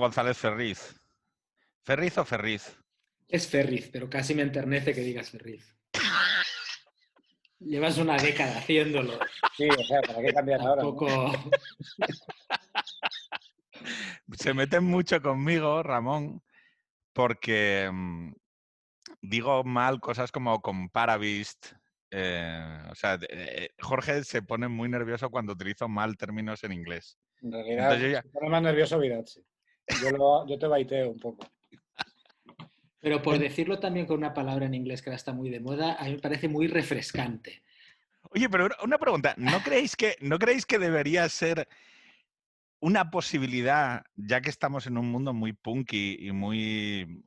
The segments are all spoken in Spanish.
González Ferriz. ¿Ferriz o Ferriz? Es Ferriz, pero casi me enternece que digas Ferriz. Llevas una década haciéndolo. Sí, o sea, ¿para qué cambiar ahora? no? Tampoco... Se meten mucho conmigo, Ramón, porque mm, digo mal cosas como comparavist. eh, o sea, de- eh, Jorge se pone muy nervioso cuando utilizo mal términos en inglés. En realidad, Entonces yo ya- se pone más nervioso Virat, sí. Yo, lo- yo te baiteo un poco. Pero por decirlo también con una palabra en inglés que ahora está muy de moda, a mí me parece muy refrescante. Oye, pero una- pregunta, ¿no creéis que, ¿no creéis que debería ser una posibilidad, ya que estamos en un mundo muy punky y muy,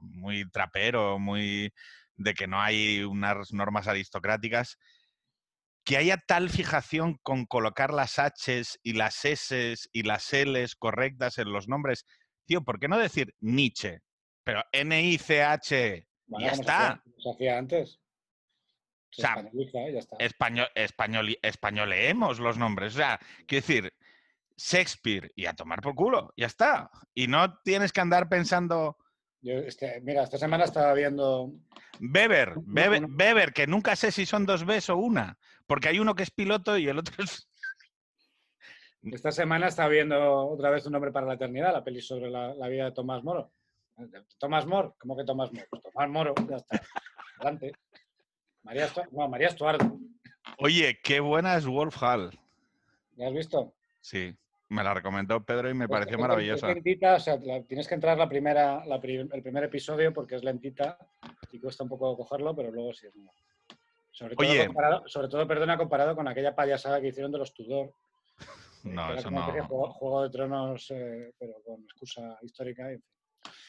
muy trapero, muy de que no hay unas normas aristocráticas, que haya tal fijación con colocar las Hs y las S y las Ls correctas en los nombres? Tío, ¿por qué no decir Nietzsche? Pero N-I-C-H, Bueno, ya está. Se hacía antes. Se O sea, españoliza ya está. español, español, españoleemos los nombres. O sea, quiero decir, Shakespeare y a tomar por culo, ya está. Y no tienes que andar pensando, Yo, este, mira, esta semana estaba viendo. No, no. Weber, que nunca sé si son dos Bs o una, porque hay uno que es piloto y el otro es... Esta semana estaba viendo otra vez Un hombre para la eternidad, la peli sobre la, la vida de Tomás Moro. Tomás Moro, ¿cómo que Tomás Moro? Pues Tomás Moro, ya está. Adelante. María, Estu- no, María Estuardo. Oye, qué buena es Wolf Hall. ¿Ya has visto? Sí, me la recomendó Pedro y me Es- pareció maravillosa. Es lentita, o sea, la- tienes que entrar la primera, la pri- el primer episodio porque es lentita y cuesta un poco cogerlo, pero luego sí es muy. Sobre todo, Oye. comparado, sobre todo, perdona, comparado con aquella payasada que hicieron de los Tudor. No, eso no. Juego, Juego de Tronos, eh, pero con excusa histórica. y-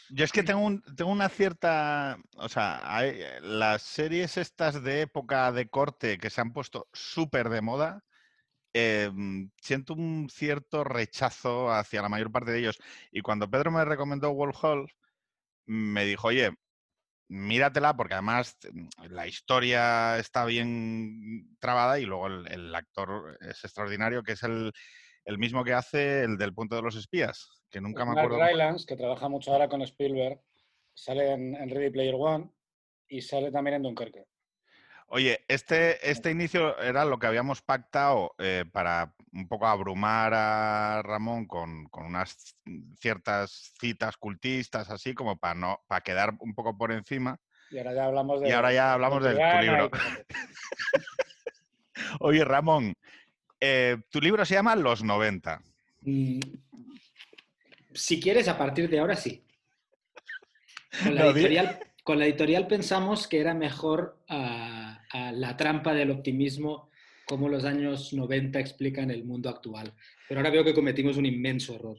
Yo es que tengo, un- tengo una cierta. O sea, hay- las series estas de época de corte que se han puesto súper de moda, eh, mm, siento un cierto rechazo hacia la mayor parte de ellos. Y cuando Pedro me recomendó Wolf Hall, me dijo, oye, míratela porque además mm, la historia está bien trabada y luego el, el actor es extraordinario, que es el, el mismo que hace el del Punto de los Espías, que nunca Es me Mark acuerdo. Rylance, que trabaja mucho ahora con Spielberg, sale en, en Ready Player One y sale también en Dunkerque. Oye, este, este inicio era lo que habíamos pactado eh, para un poco abrumar a Ramón con, con unas ciertas citas cultistas, así como para no, para quedar un poco por encima. Y ahora ya hablamos de. Y ahora ya hablamos de tu libro. Oye, Ramón, eh, tu libro se llama Los 90. Mm, Si quieres, a partir de ahora sí. Con la No, di- editorial, con la editorial pensamos que era mejor ah, ah, la trampa del optimismo, como los años 90 explican el mundo actual. Pero ahora veo que cometimos un inmenso error.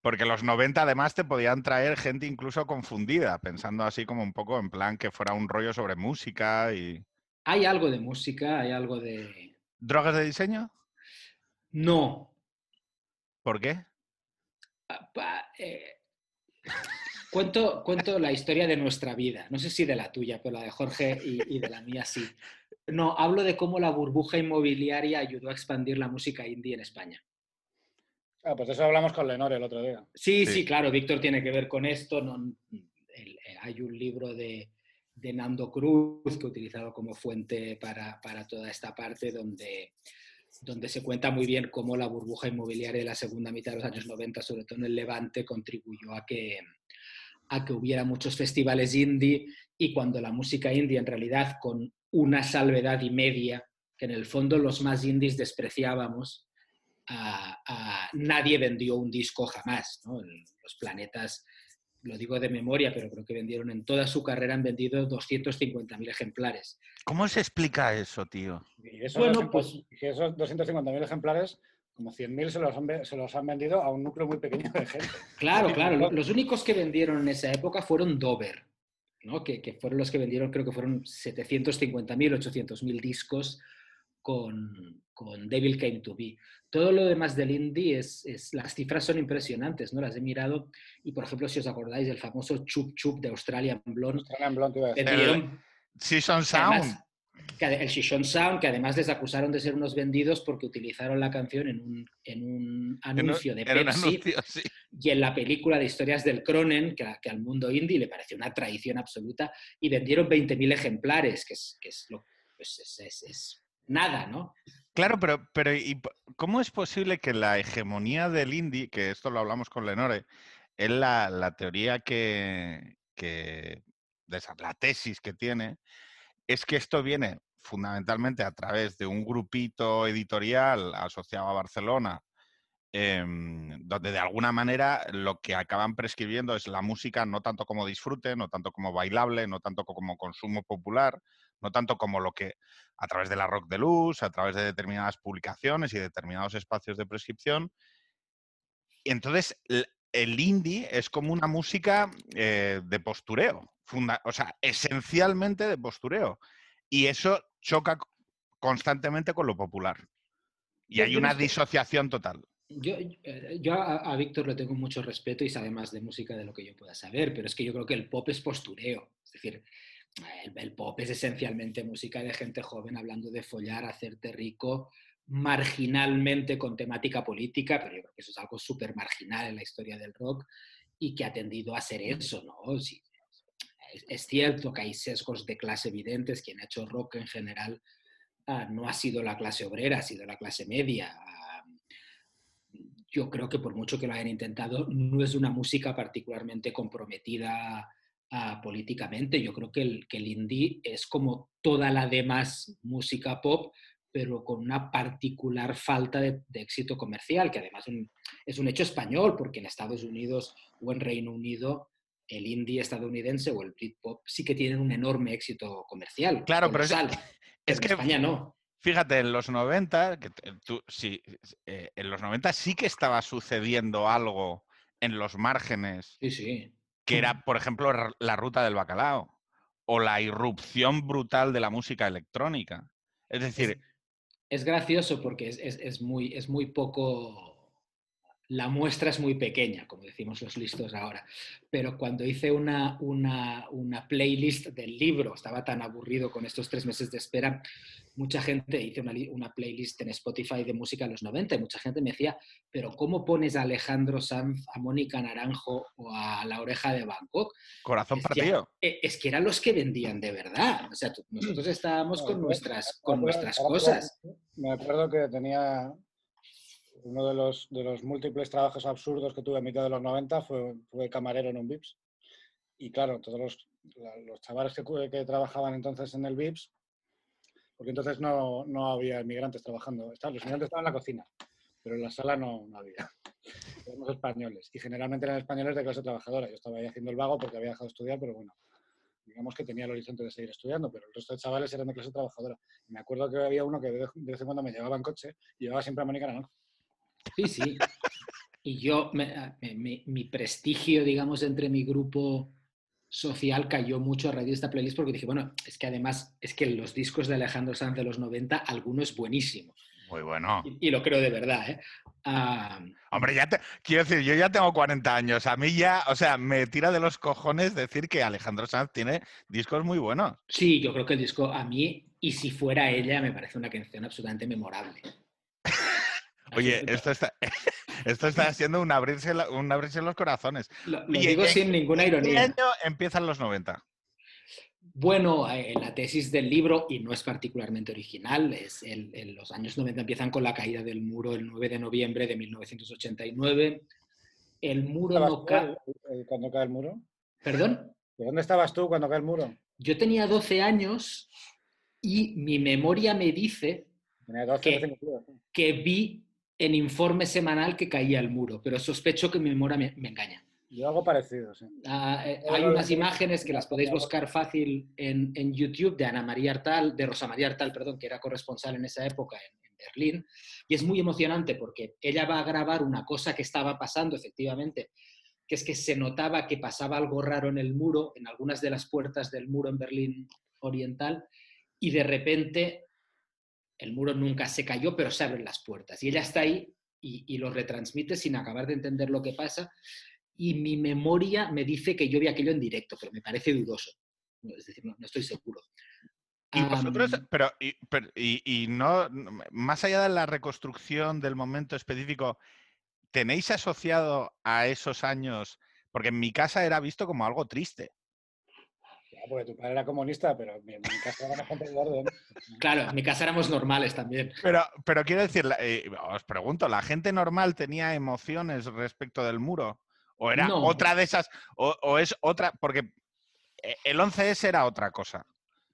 Porque los 90 además te podían traer gente incluso confundida, pensando así como un poco en plan que fuera un rollo sobre música y... Hay algo de música, hay algo de... ¿Drogas de diseño? No. ¿Por qué? Ah, eh, Cuento, cuento la historia de nuestra vida. No sé si de la tuya, pero la de Jorge y, y de la mía sí. No, hablo de cómo la burbuja inmobiliaria ayudó a expandir la música indie en España. Ah, pues eso hablamos con Lenore el otro día. Sí, Sí. sí, claro, Víctor tiene que ver con esto. no- el- eh, hay un libro de, de Nando Cruz que he utilizado como fuente para, para toda esta parte donde, donde se cuenta muy bien cómo la burbuja inmobiliaria de la segunda mitad de los años 90, sobre todo en el Levante, contribuyó a que, a que hubiera muchos festivales indie y cuando la música indie en realidad con una salvedad y media, que en el fondo los más indies despreciábamos, a- a- nadie vendió un disco jamás. Los planetas, lo digo de memoria, pero creo que vendieron en toda su carrera, han vendido 250.000 ejemplares. ¿Cómo se explica eso, tío? Y esos, Bueno, 200 pues- y esos 250.000 ejemplares, como 100.000 se, los han se los han vendido a un núcleo muy pequeño de gente. Claro, claro. Los únicos que vendieron en esa época fueron Dover, ¿no? que, que fueron los que vendieron, creo que fueron 750.000, 800.000 discos con, con Devil Came to Be. Todo lo demás del indie, es, es- las cifras son impresionantes, ¿no? Las he mirado y, por ejemplo, si os acordáis del famoso Chup Chup de Australian Blonde, Australian Blonde, iba a decir. vendieron Season Además, Sound. El Shishon Sound, que además les acusaron de ser unos vendidos porque utilizaron la canción en un, en un anuncio de Pepsi. Y en la película de historias del Cronen, que, al mundo indie le pareció una traición absoluta, y vendieron 20.000 ejemplares, que es, que es, lo, pues es, nada, ¿no? Claro, pero, pero ¿y ¿cómo es posible que la hegemonía del indie, que esto lo hablamos con Lenore, es la, la teoría que, que, de esa, la tesis que tiene, es que esto viene fundamentalmente a través de un grupito editorial asociado a Barcelona, em, donde de alguna manera lo que acaban prescribiendo es la música no tanto como disfrute, no tanto como bailable, no tanto como consumo popular, no tanto como lo que a través de la rock de luz, a través de determinadas publicaciones y determinados espacios de prescripción. Entonces el indie es como una música eh, de postureo, o sea, esencialmente de postureo. Y eso choca constantemente con lo popular. Y hay una disociación total. Yo, eh, yo a, Víctor le tengo mucho respeto y sabe más de música de lo que yo pueda saber, pero es que yo creo que el pop es postureo. Es decir, el, pop es esencialmente música de gente joven hablando de follar, hacerte rico, marginalmente con temática política, pero yo creo que eso es algo súper marginal en la historia del rock y que ha tendido a ser eso, ¿no? Sí, es, cierto que hay sesgos de clase evidentes, quien ha hecho rock en general ah, no ha sido la clase obrera, ha sido la clase media. Ah, yo creo que por mucho que lo hayan intentado, no es una música particularmente comprometida ah, políticamente. Yo creo que el, que el indie es como toda la demás música pop, pero con una particular falta de, éxito comercial, que además es un hecho español, porque en Estados Unidos o en Reino Unido el indie estadounidense o el Britpop sí que tienen un enorme éxito comercial. Claro, pero es, es que España no. Fíjate, en los 90, que tú, sí, eh, en los 90 sí que estaba sucediendo algo en los márgenes. Sí, sí. Que era, por ejemplo, la ruta del bacalao o la irrupción brutal de la música electrónica. Es decir... Es, gracioso porque es, muy, es muy poco la muestra es muy pequeña, como decimos los listos ahora, pero cuando hice una, una, playlist del libro, estaba tan aburrido con estos tres meses de espera, mucha gente, hice una, una, playlist en Spotify de música de los 90 y mucha gente me decía, pero ¿cómo pones a Alejandro Sanz, a Mónica Naranjo o a La Oreja de Bangkok? Corazón partido. Eh, es que eran los que vendían de verdad. O sea, nosotros estábamos con nuestras, con nuestras cosas. Me acuerdo que tenía uno de los, de los múltiples trabajos absurdos que tuve a mitad de los 90 fue, fue camarero en un VIPS. Y claro, todos los, los chavales que, que, trabajaban entonces en el VIPS, porque entonces no, no había inmigrantes trabajando. Los inmigrantes estaban en la cocina, pero en la sala no, no había. Éramos españoles. Y generalmente eran españoles de clase trabajadora. Yo estaba ahí haciendo el vago porque había dejado de estudiar, pero bueno, digamos que tenía el horizonte de seguir estudiando, pero el resto de chavales eran de clase trabajadora. me acuerdo que había uno que de vez en cuando me llevaba en coche y llevaba siempre a Mónica Naranjo. Sí, sí. Y yo, ah, mi, prestigio, digamos, entre mi grupo social cayó mucho a raíz de esta playlist porque dije, bueno, es que además, es que los discos de Alejandro Sanz de los 90, alguno es buenísimo. Muy bueno. Y, lo creo de verdad, ¿eh? Hombre, ya te, quiero decir, yo ya tengo 40 años. A mí ya, o sea, me tira de los cojones decir que Alejandro Sanz tiene discos muy buenos. Sí, yo creo que el disco a mí, y si fuera ella, me parece una canción absolutamente memorable. Oye, esto está, esto está haciendo un abrirse, un abrirse los corazones. Lo, digo sin ninguna ironía. ¿Qué año empiezan los 90? Bueno, eh, la tesis del libro, y no es particularmente original, es en los años 90 empiezan con la caída del muro el 9 de noviembre de 1989. El muro no cae. ¿Cuándo cae el muro? ¿Perdón? ¿De dónde estabas tú cuando cae el muro? Yo tenía 12 años y mi memoria me dice que, que vi en informe semanal que caía el muro, pero sospecho que mi memoria me, engaña. Yo algo parecido, sí. Ah, eh, hay unas imágenes que las podéis buscar fácil en, YouTube de Ana María Artal, de Rosa María Artal, perdón, que era corresponsal en esa época en, Berlín, y es muy emocionante porque ella va a grabar una cosa que estaba pasando efectivamente, que es que se notaba que pasaba algo raro en el muro, en algunas de las puertas del muro en Berlín Oriental, y de repente el muro nunca se cayó, pero se abren las puertas. Y ella está ahí y, lo retransmite sin acabar de entender lo que pasa. Y mi memoria me dice que yo vi aquello en directo, pero me parece dudoso. Es decir, no, estoy seguro. Y vosotros, pero, y, pero- y- y no, no- más allá de la reconstrucción del momento específico, ¿tenéis asociado a esos años? Porque en mi casa era visto como algo triste. Ya, porque tu padre era comunista, pero en mi, casa era gente de orden. claro, en mi casa éramos normales también. Pero, pero quiero decir, eh, os pregunto, ¿la gente normal tenía emociones respecto del muro? ¿O era No. otra de esas? O, o es otra? Porque eh, el 11S era otra cosa.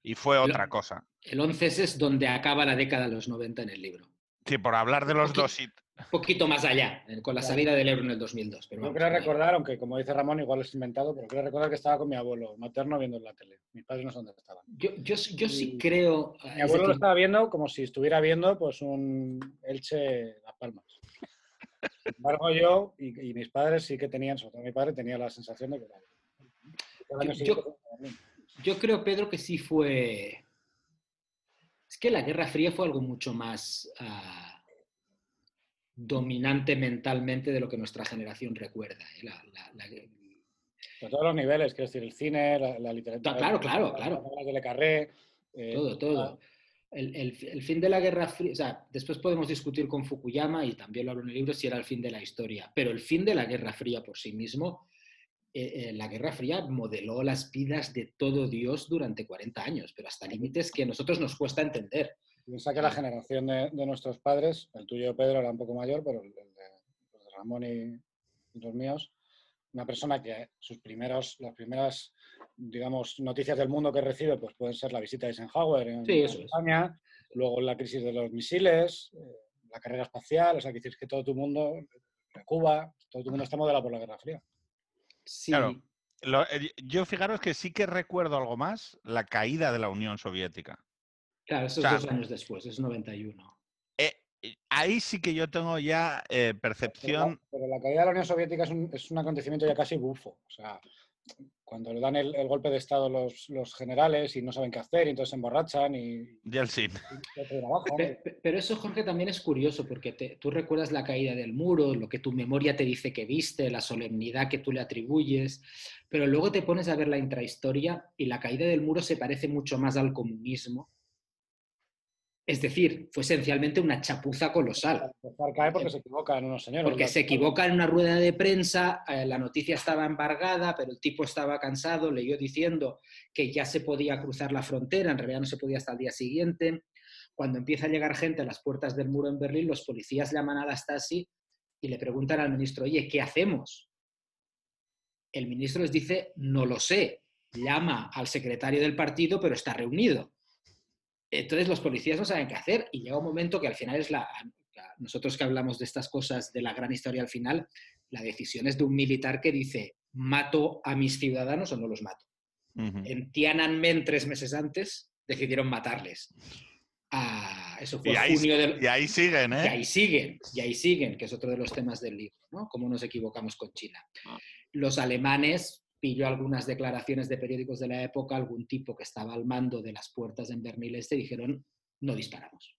Y fue El- otra cosa. El 11S es donde acaba la década de los 90 en el libro. Sí, por hablar de los dos. Un poquito más allá, eh, con la salida del euro en el 2002. Pero Yo creo recordar, aunque como dice Ramón, igual es inventado, pero creo recordar que estaba con mi abuelo materno viendo la tele. Mis padres no sé dónde estaban. Yo, yo, yo sí creo. Mi es abuelo lo estaba viendo como si estuviera viendo pues un Elche Las Palmas. Sin embargo, yo y, y mis padres sí que tenían, sobre todo mi padre, tenía la sensación de que Yo-. Yo creo, Pedro, que sí fue. Es que la Guerra Fría fue algo mucho más ah, dominante mentalmente de lo que nuestra generación recuerda. ¿eh? La- la- la- Por todos los niveles, quiero decir, el cine, la, literatura. Claro, claro, claro. novelas de Le Carré. eh, todo, todo. El, el- el fin de la Guerra Fría, o sea, después podemos discutir con Fukuyama y también lo hablo en el libro si era el fin de la historia, pero el fin de la Guerra Fría por sí mismo, eh, eh, la Guerra Fría modeló las vidas de todo Dios durante 40 años, pero hasta límites que a nosotros nos cuesta entender. Piensa que la generación de, de nuestros padres, el tuyo Pedro era un poco mayor, pero el, de, Ramón y, y los míos, una persona que sus primeros, las primeras, digamos, noticias del mundo que recibe, pues pueden ser la visita de Eisenhower en, Sí, en eso es. España, luego la crisis de los misiles, eh, la carrera espacial, o sea, que dices que todo tu mundo, eh, Cuba, todo tu mundo está modelado por la Guerra Fría. Sí, Claro. Lo- eh, yo fijaros que sí que recuerdo algo más, la caída de la Unión Soviética. Claro, esos O sea, dos años después, es 91. Eh, eh, ahí sí que yo tengo ya eh, Pero la, percepción. pero la caída de la Unión Soviética es un, es un acontecimiento ya casi bufo. O sea, cuando le dan el, el golpe de Estado los, los generales y no saben qué hacer, y entonces se emborrachan y, y otro de abajo. Pe- pe- Pero eso, Jorge, también es curioso, porque te- tú recuerdas la caída del muro, lo que tu memoria te dice que viste, la solemnidad que tú le atribuyes, pero luego te pones a ver la intrahistoria y la caída del muro se parece mucho más al comunismo. Es decir, fue esencialmente una chapuza colosal. Cae porque se equivocan unos señores. Porque se equivoca en una rueda de prensa, eh, la noticia estaba embargada, pero el tipo estaba cansado, leyó diciendo que ya se podía cruzar la frontera, en realidad no se podía hasta el día siguiente. Cuando empieza a llegar gente a las puertas del muro en Berlín, los policías llaman a la Stasi y le preguntan al ministro, oye, ¿qué hacemos? El ministro les dice, no lo sé, llama al secretario del partido, pero está reunido. Entonces los policías no saben qué hacer y llega un momento que al final es la, nosotros que hablamos de estas cosas de la gran historia al final, la decisión es de un militar que dice, mato a mis ciudadanos o no los mato. En Tiananmen, tres meses antes, decidieron matarles. Ah, eso fue Y ahí, junio del... y ahí siguen, Y ¿eh? ahí siguen, y ahí siguen, que es otro de los temas del libro, ¿no? Cómo nos equivocamos con China. Ah. Los alemanes, pilló algunas declaraciones de periódicos de la época, algún tipo que estaba al mando de las puertas en Berlín Este, dijeron, no disparamos.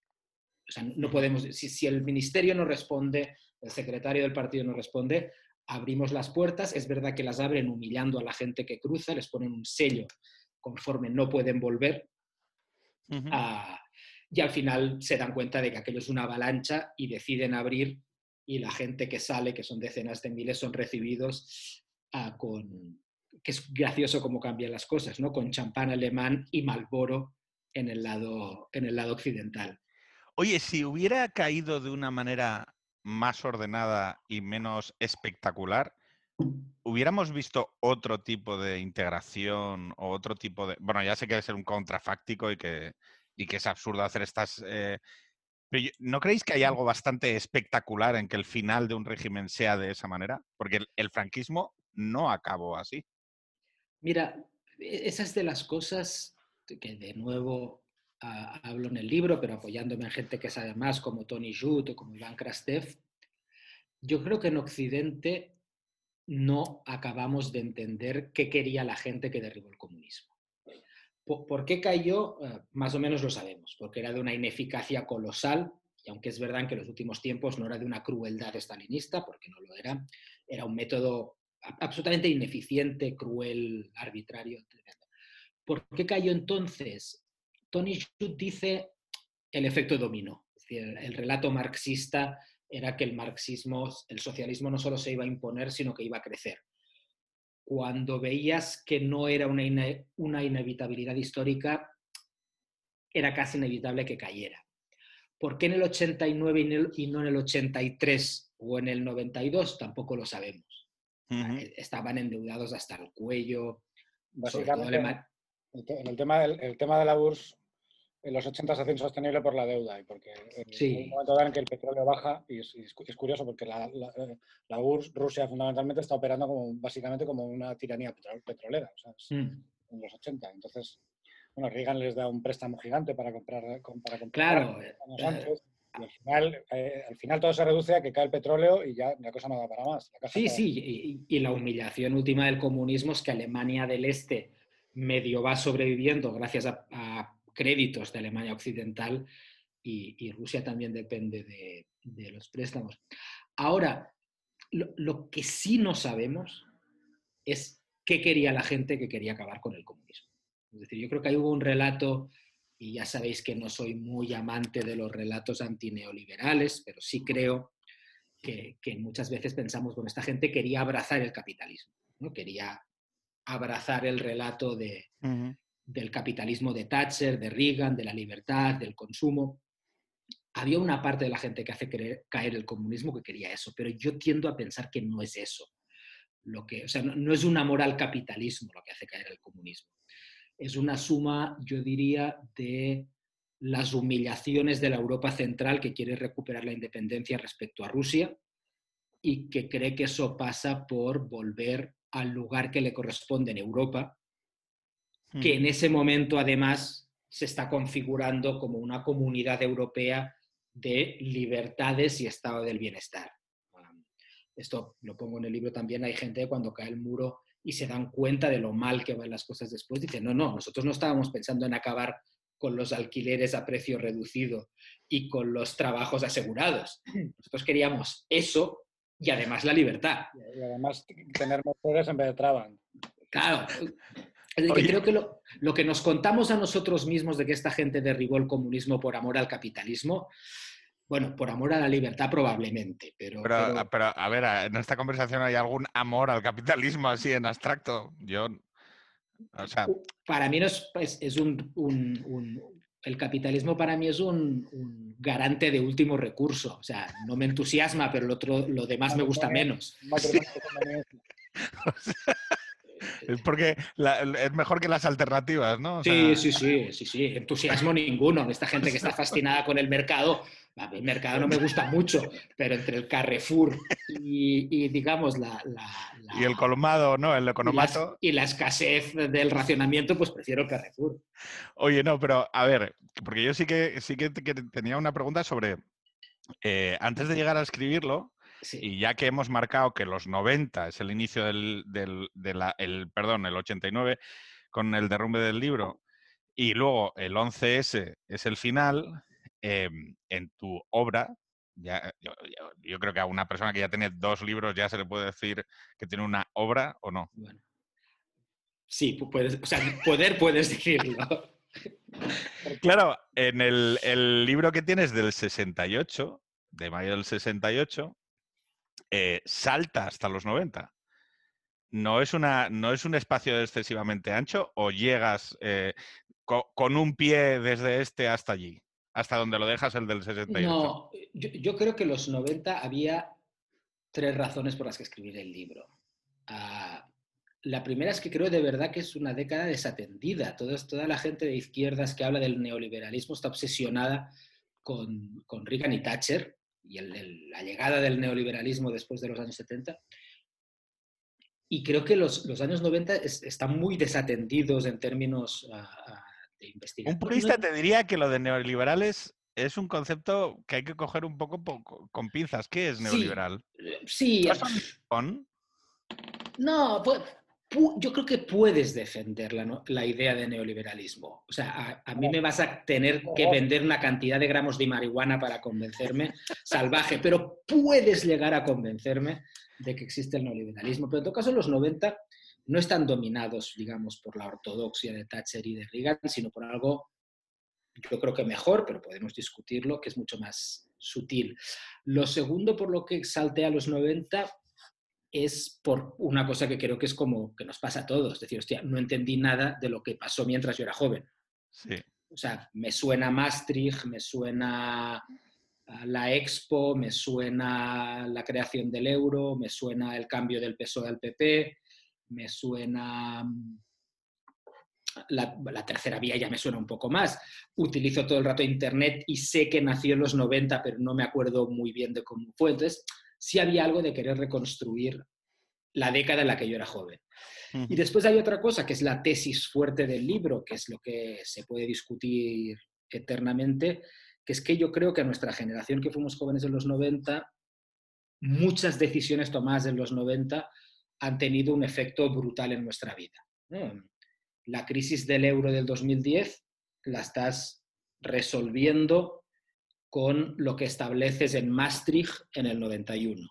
O sea, no podemos, si, si el ministerio no responde, el secretario del partido no responde, abrimos las puertas. Es verdad que las abren humillando a la gente que cruza, les ponen un sello conforme no pueden volver. Ujú. Ah, y al final se dan cuenta de que aquello es una avalancha y deciden abrir y la gente que sale, que son decenas de miles, son recibidos ah, con, que es gracioso cómo cambian las cosas, ¿no? Con champán alemán y Malboro en el lado, en el lado occidental. Oye, si hubiera caído de una manera más ordenada y menos espectacular, hubiéramos visto otro tipo de integración o otro tipo de... Bueno, ya sé que debe ser un contrafáctico y que, y que es absurdo hacer estas... eh, Pero ¿no creéis que hay algo bastante espectacular en que el final de un régimen sea de esa manera? Porque el, el franquismo no acabó así. Mira, e- esa es de las cosas que de nuevo hablo en el libro, pero apoyándome en gente que sabe más, como Tony Judd o como Iván Krastev. Yo creo que en Occidente no acabamos de entender qué quería la gente que derribó el comunismo. ¿Por, por qué cayó? Eh, más o menos lo sabemos, porque era de una ineficacia colosal, y aunque es verdad que en los últimos tiempos no era de una crueldad estalinista, porque no lo era, era un método a- absolutamente ineficiente, cruel, arbitrario. ¿Por qué cayó entonces? Tony Judd dice el efecto dominó. El relato marxista era que el marxismo, el socialismo no solo se iba a imponer, sino que iba a crecer. Cuando veías que no era una, una inevitabilidad histórica, era casi inevitable que cayera. ¿Por qué en el 89 y no en el 83 o en el 92? Tampoco lo sabemos. Estaban endeudados hasta el cuello. Básicamente, en el tema, del, el tema de la URSS, en los 80 se hace insostenible por la deuda y porque en un momento en que el petróleo baja, y es, curioso porque la, la, URSS, Rusia fundamentalmente, está operando como, básicamente como una tiranía petrolera, o sea, mm. en los 80. Entonces, bueno, Reagan les da un préstamo gigante para comprar, para comprar claro, eh, y al final, eh, al final todo se reduce a que cae el petróleo y ya la cosa no da para más. sí, sí, y, la humillación última del comunismo es que Alemania del Este medio va sobreviviendo gracias a, créditos de Alemania Occidental y, Rusia también depende de, los préstamos. Ahora, lo que sí no sabemos es qué quería la gente que quería acabar con el comunismo. Es decir, yo creo que ahí hubo un relato, y ya sabéis que no soy muy amante de los relatos antineoliberales, pero sí creo que, muchas veces pensamos, bueno, esta gente quería abrazar el capitalismo, ¿no? quería abrazar el relato de, del capitalismo de Thatcher, de Reagan, de la libertad, del consumo. Había una parte de la gente que hace caer el comunismo que quería eso, pero yo tiendo a pensar que no es eso. Lo que, o sea, no es un amor al capitalismo lo que hace caer el comunismo es una suma, yo diría, de las humillaciones de la Europa central que quiere recuperar la independencia respecto a Rusia y que cree que eso pasa por volver al lugar que le corresponde en Europa, que en ese momento además se está configurando como una comunidad europea de libertades y estado del bienestar. Esto lo pongo en el libro también, hay gente cuando cae el muro y se dan cuenta de lo mal que van las cosas después, dicen, no, no, nosotros no estábamos pensando en acabar con los alquileres a precio reducido y con los trabajos asegurados. Nosotros queríamos eso y además la libertad. Y además tener motores en vez de traban. Claro. creo que lo, lo, que nos contamos a nosotros mismos de que esta gente derribó el comunismo por amor al capitalismo bueno, por amor a la libertad probablemente, pero pero, a ver, en esta conversación hay algún amor al capitalismo así en abstracto. Yo, o sea... Para mí no es, es, un, El capitalismo para mí es un, garante de último recurso. O sea, no me entusiasma, pero lo, otro, lo demás me gusta menos. Es porque es mejor que las alternativas, ¿no? sí, sí, sí, sí, sí. Entusiasmo ninguno. Esta gente que está fascinada con el mercado el mercado no me gusta mucho, pero entre el Carrefour y, digamos, la, Y el colmado, ¿no? El economato. Y la, escasez del racionamiento, pues prefiero el Carrefour. Oye, no, pero a ver, porque yo sí que, sí que tenía una pregunta sobre, eh, antes de llegar a escribirlo, Y ya que hemos marcado que los 90 es el inicio del, del el, perdón, el 89 con el derrumbe del libro y luego el 11S es el final, Em, en tu obra, ya, yo, creo que a una persona que ya tiene dos libros ya se le puede decir que tiene una obra o no. Sí, puedes, o sea, poder puedes decirlo. Claro, en el, libro que tienes del 68, de mayo del 68, eh, salta hasta los 90. ¿No es, una, ¿No es un espacio excesivamente ancho o llegas eh, con un pie desde este hasta allí? Hasta donde lo dejas el del 68. No, yo, creo que los 90 había tres razones por las que escribir el libro. Ah, la primera es que creo de verdad que es una década desatendida. Toda, toda la gente de izquierdas que habla del neoliberalismo está obsesionada con, con Reagan y Thatcher y la llegada del neoliberalismo después de los años 70. Y creo que los, los años 90 están muy desatendidos en términos ah, ah, un purista te diría que lo de neoliberales es un concepto que hay que coger un poco con pinzas. ¿Qué es neoliberal? Sí. No, pues, yo creo que puedes defender la, idea de neoliberalismo. O sea, a, mí me vas a tener que vender una cantidad de gramos de marihuana para convencerme, salvaje, pero puedes llegar a convencerme de que existe el neoliberalismo. Pero en todo caso, en los 90 no están dominados, digamos, por la ortodoxia de Thatcher y de Reagan, sino por algo yo creo que mejor, pero podemos discutirlo, que es mucho más sutil. Lo segundo por lo que salté a los 90 es por una cosa que creo que es como que nos pasa a todos. Es decir, hostia, no entendí nada de lo que pasó mientras yo era joven. Sí. O sea, me suena Maastricht, me suena la Expo, me suena la creación del euro, me suena el cambio del PSOE al PP, me suena la, tercera vía ya me suena un poco más. Utilizo todo el rato Internet y sé que nació en los 90, pero no me acuerdo muy bien de cómo fue. Entonces, sí había algo de querer reconstruir la década en la que yo era joven. Y después hay otra cosa, que es la tesis fuerte del libro, que es lo que se puede discutir eternamente, que es que yo creo que a nuestra generación que fuimos jóvenes en los 90, muchas decisiones tomadas en los 90 han tenido un efecto brutal en nuestra vida la crisis del euro del 2010 la estás resolviendo con lo que estableces en Maastricht en el 91.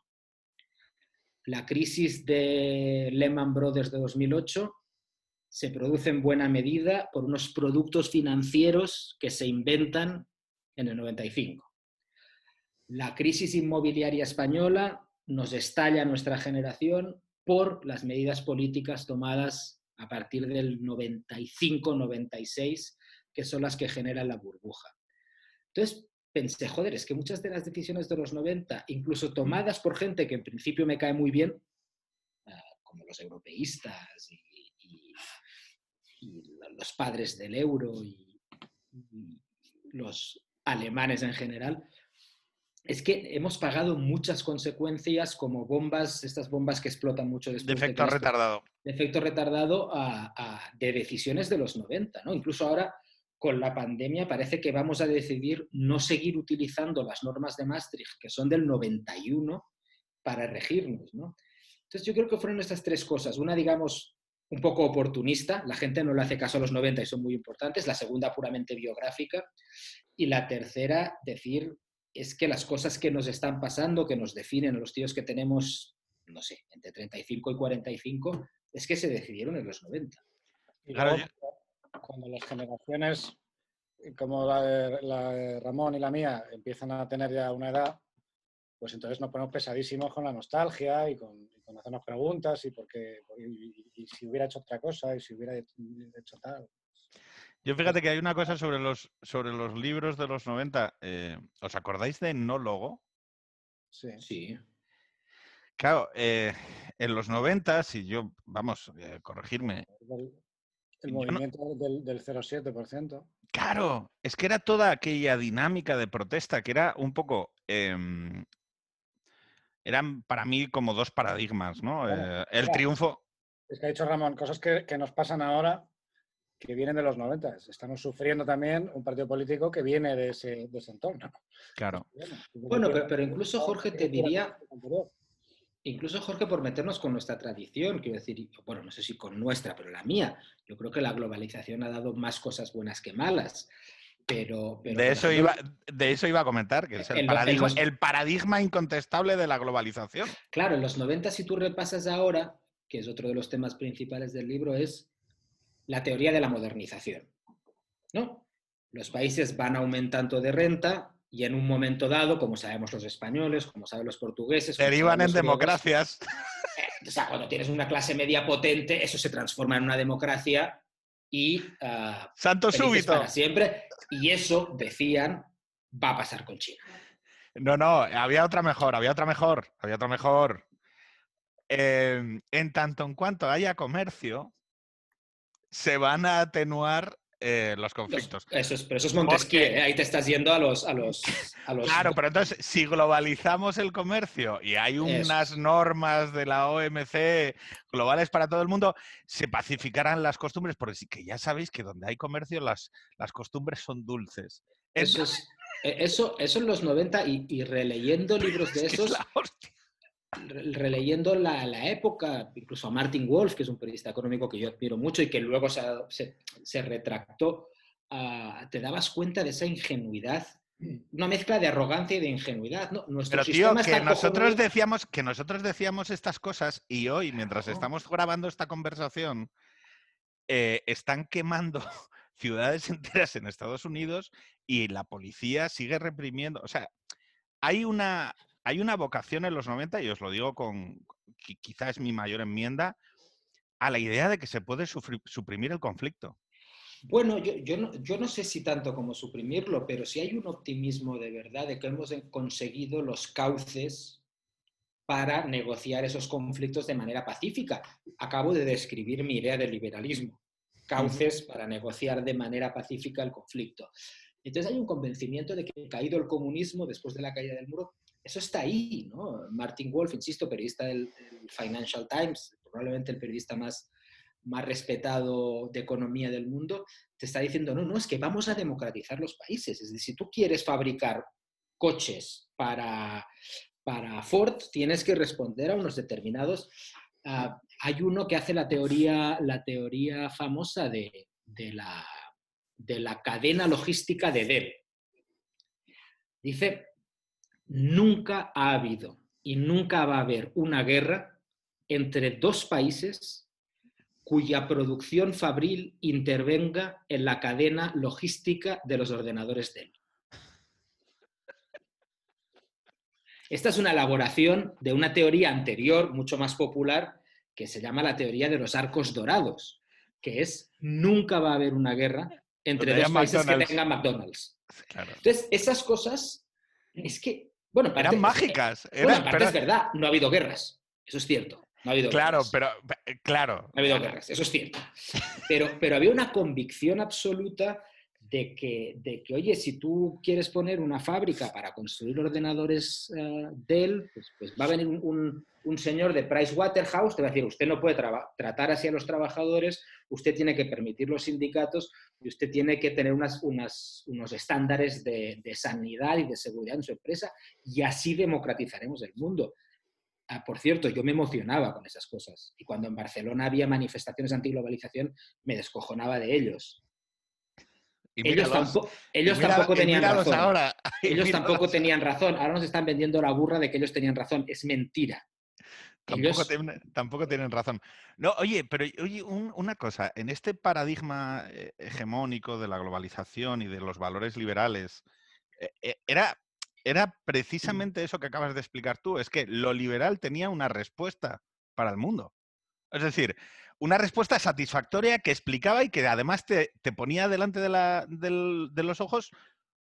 La crisis de Lehman Brothers de 2008 se produce en buena medida por unos productos financieros que se inventan en el 95. La crisis inmobiliaria española nos estalla a nuestra generación por las medidas políticas tomadas a partir del 95-96, que son las que generan la burbuja. Entonces pensé, joder, es que muchas de las decisiones de los 90, incluso tomadas por gente que en principio me cae muy bien, ah, como los europeístas y, los padres del euro y los alemanes en general, es que hemos pagado muchas consecuencias como bombas, estas bombas que explotan mucho después. De efecto retardado. De efecto retardado de decisiones de los 90, ¿no? Incluso ahora con la pandemia parece que vamos a decidir no seguir utilizando las normas de Maastricht, que son del 91, para regirnos, ¿no? Entonces yo creo que fueron estas tres cosas. Una, digamos, un poco oportunista, la gente no le hace caso a los 90 y son muy importantes. La segunda, puramente biográfica. Y la tercera, decir, es que las cosas que nos están pasando, que nos definen a los tíos que tenemos, no sé, entre 35 y 45, es que se decidieron en los 90. cuando las generaciones como la de, Ramón y la mía empiezan a tener ya una edad, pues entonces nos ponemos pesadísimos con la nostalgia y con, hacernos preguntas y, porque, y si hubiera hecho otra cosa y si hubiera hecho tal. Yo fíjate que hay una cosa sobre los, sobre los libros de los 90. Eh, ¿Os acordáis de Nólogo? Sí. sí. Claro, eh, en los 90, si yo, vamos, eh, corregirme. El, movimiento del, del 0,7%. Claro, es que era toda aquella dinámica de protesta que era un poco. Em, eran para mí como dos paradigmas, ¿no? el triunfo. Es que ha dicho Ramón, cosas que, que nos pasan ahora que vienen de los 90. Estamos sufriendo también un partido político que viene de ese, entorno. Claro. Bueno, pero, incluso Jorge te diría, incluso Jorge por meternos con nuestra tradición, quiero decir, bueno, no sé si con nuestra, pero la mía, yo creo que la globalización ha dado más cosas buenas que malas. Pero, de, eso iba, de eso iba a comentar, que es el, paradigma, el paradigma incontestable de la globalización. Claro, en los 90, si tú repasas ahora, que es otro de los temas principales del libro, es la teoría de la modernización. ¿no? Los países van aumentando de renta y en un momento dado, como sabemos los españoles, como saben los portugueses... Derivan en democracias. Eh, o sea, cuando tienes una clase media potente, eso se transforma en una democracia y... Uh, Santo súbito. Para siempre. Y eso, decían, va a pasar con China. No, no, había otra mejor, había otra mejor, había otra mejor. Em, en tanto en cuanto haya comercio, se van a atenuar eh, los conflictos. eso es, pero eso es Montesquieu, ¿eh? ahí te estás yendo a los, a los, Claro, pero entonces, si globalizamos el comercio y hay unas normas de la OMC globales para todo el mundo, se pacificarán las costumbres, porque sí que ya sabéis que donde hay comercio las, las costumbres son dulces. Eso es... E, eso, eso en los 90 y, releyendo libros de esos, releyendo la, la, época, incluso a Martin Wolf, que es un periodista económico que yo admiro mucho y que luego se, se, retractó, ah, te dabas cuenta de esa ingenuidad, una mezcla de arrogancia y de ingenuidad. ¿no? Nuestro Pero tío, que nosotros, decíamos, que nosotros decíamos estas cosas y hoy, mientras estamos grabando esta conversación, eh, están quemando ciudades enteras en Estados Unidos y la policía sigue reprimiendo. O sea, hay una, hay una vocación en los 90, y os lo digo con, quizás es mi mayor enmienda, a la idea de que se puede suprimir el conflicto. Bueno, yo, no, yo, no, sé si tanto como suprimirlo, pero sí hay un optimismo de verdad de que hemos conseguido los cauces para negociar esos conflictos de manera pacífica. Acabo de describir mi idea de liberalismo, cauces para negociar de manera pacífica el conflicto. Entonces hay un convencimiento de que caído el comunismo después de la caída del muro, eso está ahí, ¿no? Martin Wolf, insisto, periodista del, Financial Times, probablemente el periodista más, más respetado de economía del mundo, te está diciendo, no, no, es que vamos a democratizar los países. Es decir, si tú quieres fabricar coches para, para Ford, tienes que responder a unos determinados... Ah, hay uno que hace la teoría, la teoría famosa de, la, de la cadena logística de Dell. Dice, nunca ha habido y nunca va a haber una guerra entre dos países cuya producción fabril intervenga en la cadena logística de los ordenadores Dell. Esta es una elaboración de una teoría anterior, mucho más popular, que se llama la teoría de los arcos dorados, que es nunca va a haber una guerra entre dos países que tengan McDonald's. Entonces, esas cosas, es que, bueno, eran mágicas. bueno, es verdad, no ha habido guerras, eso es cierto. No ha habido claro, pero claro. No ha habido guerras, eso es cierto. Pero, pero había una convicción absoluta de que, de que, oye, si tú quieres poner una fábrica para construir ordenadores uh, Dell, pues, pues, va a venir un, un, señor de Pricewaterhouse, te va a decir, usted no puede tratar así a los trabajadores, usted tiene que permitir los sindicatos y usted tiene que tener unas, unas, unos estándares de, de, sanidad y de seguridad en su empresa y así democratizaremos el mundo. Ah, por cierto, yo me emocionaba con esas cosas y cuando en Barcelona había manifestaciones antiglobalización me descojonaba de ellos ellos, tampoco, ellos tampoco tenían razón. Ahora. Ellos tampoco tenían razón. Ahora nos están vendiendo la burra de que ellos tenían razón. Es mentira. Tampoco, tienen, razón. No, oye, pero oye, una cosa, en este paradigma eh, hegemónico de la globalización y de los valores liberales, eh, eh, era, era precisamente eso que acabas de explicar tú, es que lo liberal tenía una respuesta para el mundo. Es decir, una respuesta satisfactoria que explicaba y que además te, ponía delante de, los ojos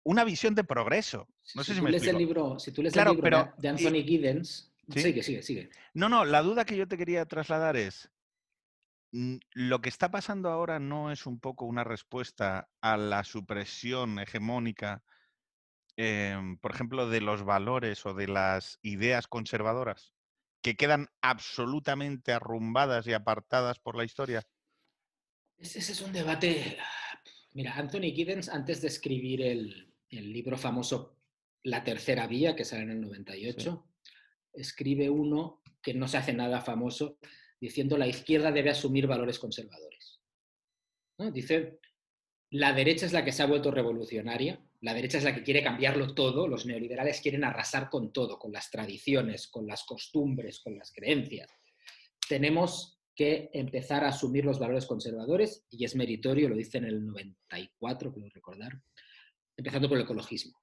una visión de progreso. No sé si, me lees el libro, si tú lees el libro de Anthony Giddens, sigue, sigue, sigue. No, no, la duda que yo te quería trasladar es, mm, lo que está pasando ahora no es un poco una respuesta a la supresión hegemónica, em, por ejemplo, de los valores o de las ideas conservadoras que quedan absolutamente arrumbadas y apartadas por la historia? Ese, es un debate. Mira, Anthony Giddens, antes de escribir el, libro famoso La Tercera Vía, que sale en el 98, escribe uno que no se hace nada famoso, diciendo la izquierda debe asumir valores conservadores. Dice, la derecha es la que se ha vuelto revolucionaria, la derecha es la que quiere cambiarlo todo, los neoliberales quieren arrasar con todo, con las tradiciones, con las costumbres, con las creencias. Tenemos que empezar a asumir los valores conservadores, y es meritorio, lo dice en el 94, quiero recordar, empezando por el ecologismo,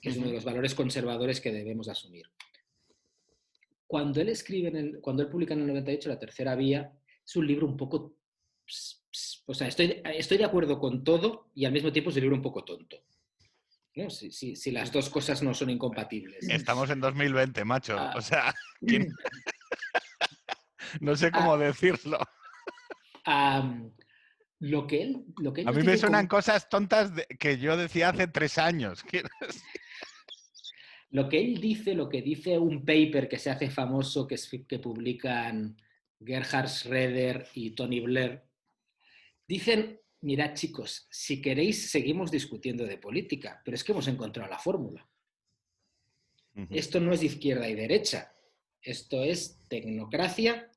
que es uno de los valores conservadores que debemos asumir. Cuando él escribe, en el, cuando él publica en el 98 La Tercera Vía, es un libro un poco... O sea, estoy, estoy de acuerdo con todo y al mismo tiempo es un libro un poco tonto. Si, las dos cosas no son incompatibles. Estamos en 2020, macho. Ah. O sea, no sé cómo ah. decirlo. lo que él, lo que A mí me suenan cosas tontas que yo decía hace tres años. Lo que él dice, lo que dice un paper que se hace famoso, que, es, que publican Gerhard Schroeder y Tony Blair, dicen mirad chicos, si queréis seguimos discutiendo de política, pero es que hemos encontrado la fórmula. Esto no es de izquierda y derecha, esto es tecnocracia,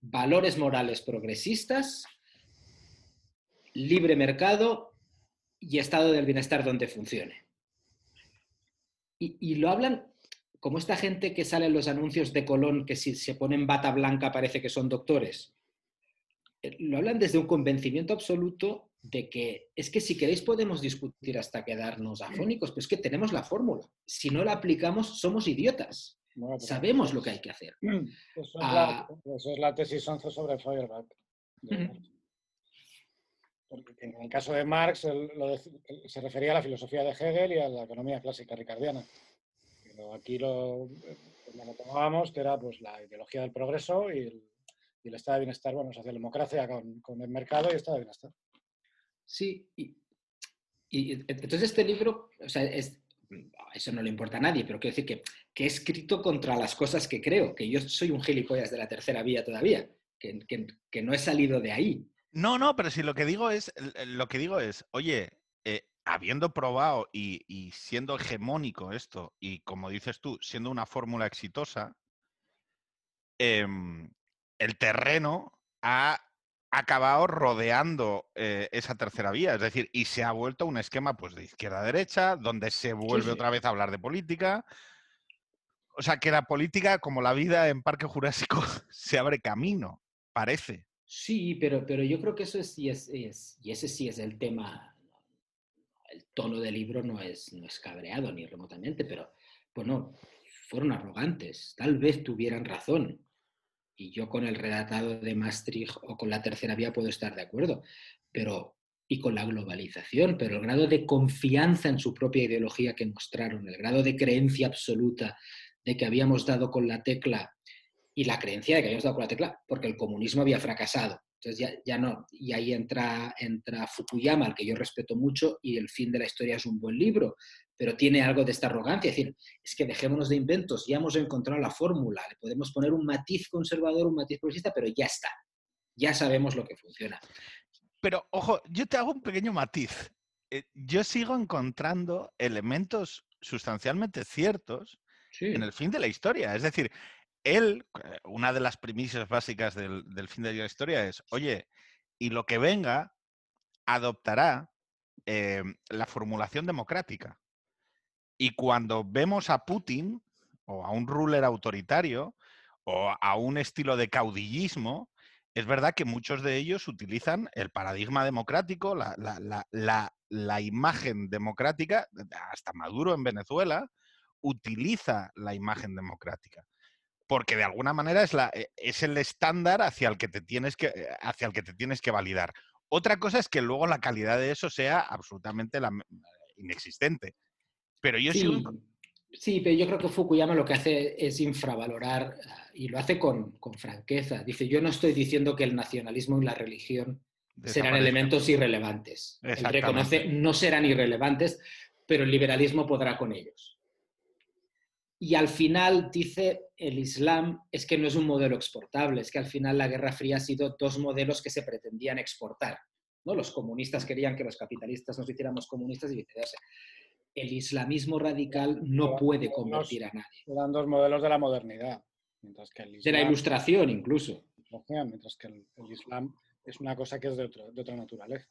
valores morales progresistas, libre mercado y estado del bienestar donde funcione. Y, y, lo hablan como esta gente que sale en los anuncios de Colón, que si se ponen bata blanca parece que son doctores. Eh, lo hablan desde un convencimiento absoluto de que es que si queréis podemos discutir hasta quedarnos afónicos, pero es que tenemos la fórmula. Si no la aplicamos, somos idiotas. Pues Sabemos lo que hay que hacer. Eso es, la, eso es la, tesis 11 sobre Feuerbach. En el caso de Marx se refería a la filosofía de Hegel y a la economía clásica ricardiana. Aquí lo, lo tomábamos, que era pues, la ideología del progreso y el, estado de bienestar, bueno, socialdemocracia con, con el mercado y el estado de bienestar. Sí, y, entonces este libro, o sea, es, eso no le importa a nadie, pero quiero decir que, que, he escrito contra las cosas que creo, que yo soy un gilipollas de la tercera vía todavía, que no he salido de ahí. No, no, pero si lo que digo es, lo que digo es, oye, eh, habiendo probado y, y, siendo hegemónico esto, y como dices tú, siendo una fórmula exitosa, eh, el terreno ha acabado rodeando eh, esa tercera vía, es decir, y se ha vuelto un esquema pues de izquierda a derecha, donde se vuelve sí, sí. otra vez a hablar de política. O sea, que la política, como la vida en Parque Jurásico, se abre camino, parece. Sí, pero, pero yo creo que eso sí es, es, y ese sí es el tema. El tono del libro no es, no es cabreado ni remotamente, pero bueno, fueron arrogantes. Tal vez tuvieran razón y yo con el redatado de Maastricht o con la tercera vía puedo estar de acuerdo, pero y con la globalización, pero el grado de confianza en su propia ideología que mostraron, el grado de creencia absoluta de que habíamos dado con la tecla y la creencia de que habíamos dado con la tecla porque el comunismo había fracasado. Entonces ya, ya no, y ahí entra, entra Fukuyama, al que yo respeto mucho, y El fin de la historia es un buen libro, pero tiene algo de esta arrogancia, es decir, es que dejémonos de inventos, ya hemos encontrado la fórmula, le podemos poner un matiz conservador, un matiz progresista, pero ya está, ya sabemos lo que funciona. Pero, ojo, yo te hago un pequeño matiz. Eh, yo sigo encontrando elementos sustancialmente ciertos sí. en el fin de la historia. Es decir, él, eh, una de las premisas básicas del, fin de la historia es, oye, y lo que venga adoptará eh, la formulación democrática. Y cuando vemos a Putin o a un ruler autoritario o a un estilo de caudillismo, es verdad que muchos de ellos utilizan el paradigma democrático, la imagen democrática, hasta Maduro en Venezuela utiliza la imagen democrática porque de alguna manera es, la, e, es el estándar hacia el, que te tienes que, eh, hacia el que te tienes que validar. Otra cosa es que luego la calidad de eso sea absolutamente la, inexistente. Pero yo sí. Sí, pero yo creo que Fukuyama lo que hace es infravalorar y lo hace con, con franqueza. Dice, yo no estoy diciendo que el nacionalismo y la religión serán elementos irrelevantes. Él reconoce, no serán irrelevantes, pero el liberalismo podrá con ellos. Y al final dice el Islam es que no es un modelo exportable, es que al final la Guerra Fría ha sido dos modelos que se pretendían exportar. ¿no? Los comunistas querían que los capitalistas nos hiciéramos comunistas y viceversa. El islamismo radical no puede convertir a nadie. Eran dos modelos de la modernidad. Mientras que el islam, de la ilustración incluso. Mientras que el, el Islam es una cosa que es de, otro, de otra naturaleza.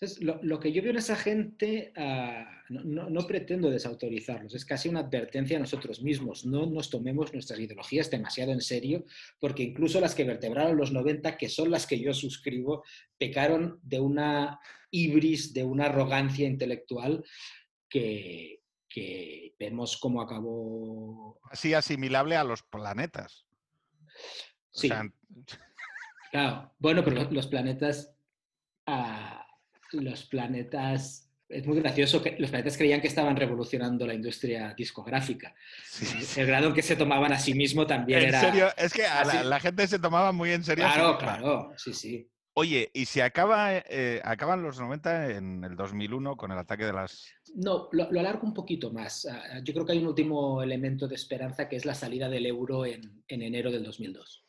Entonces, lo, lo, que yo veo en esa gente, uh, no, no, no, pretendo desautorizarlos, es casi una advertencia a nosotros mismos. No nos tomemos nuestras ideologías demasiado en serio, porque incluso las que vertebraron los 90, que son las que yo suscribo, pecaron de una ibris, de una arrogancia intelectual que, que vemos cómo acabó. Así asimilable a los planetas. Sí. O sea... Claro, bueno, pero los planetas. Uh, los planetas. Es muy gracioso que los planetas creían que estaban revolucionando la industria discográfica. Sí. El grado en que se tomaban a sí mismo también ¿En era. serio? Es que a la, la, gente se tomaba muy en serio. Claro, claro, sí, sí. Oye, ¿y si acaba, eh, acaban los 90 en el 2001 con el ataque de las...? No, lo, lo, alargo un poquito más. Uh, yo creo que hay un último elemento de esperanza que es la salida del euro en, en enero del 2002.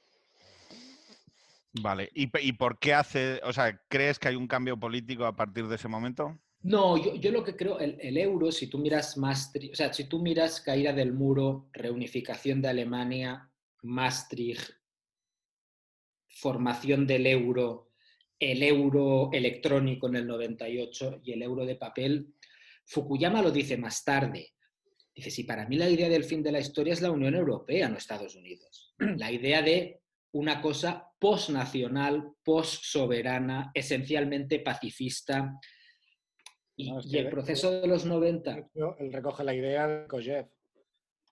Vale, ¿Y, ¿Y, por qué hace, o sea, crees que hay un cambio político a partir de ese momento? No, yo, yo lo que creo, el, el, euro, si tú miras Maastricht, o sea, si tú miras caída del muro, reunificación de Alemania, Maastricht, formación del euro, el euro electrónico en el 98 y el euro de papel, Fukuyama lo dice más tarde. Dice, si para mí la idea del fin de la historia es la Unión Europea, no Estados Unidos. La idea de una cosa post-nacional, post-soberana, esencialmente pacifista. Y, No, el proceso de los 90, Él recoge la idea de Kojev.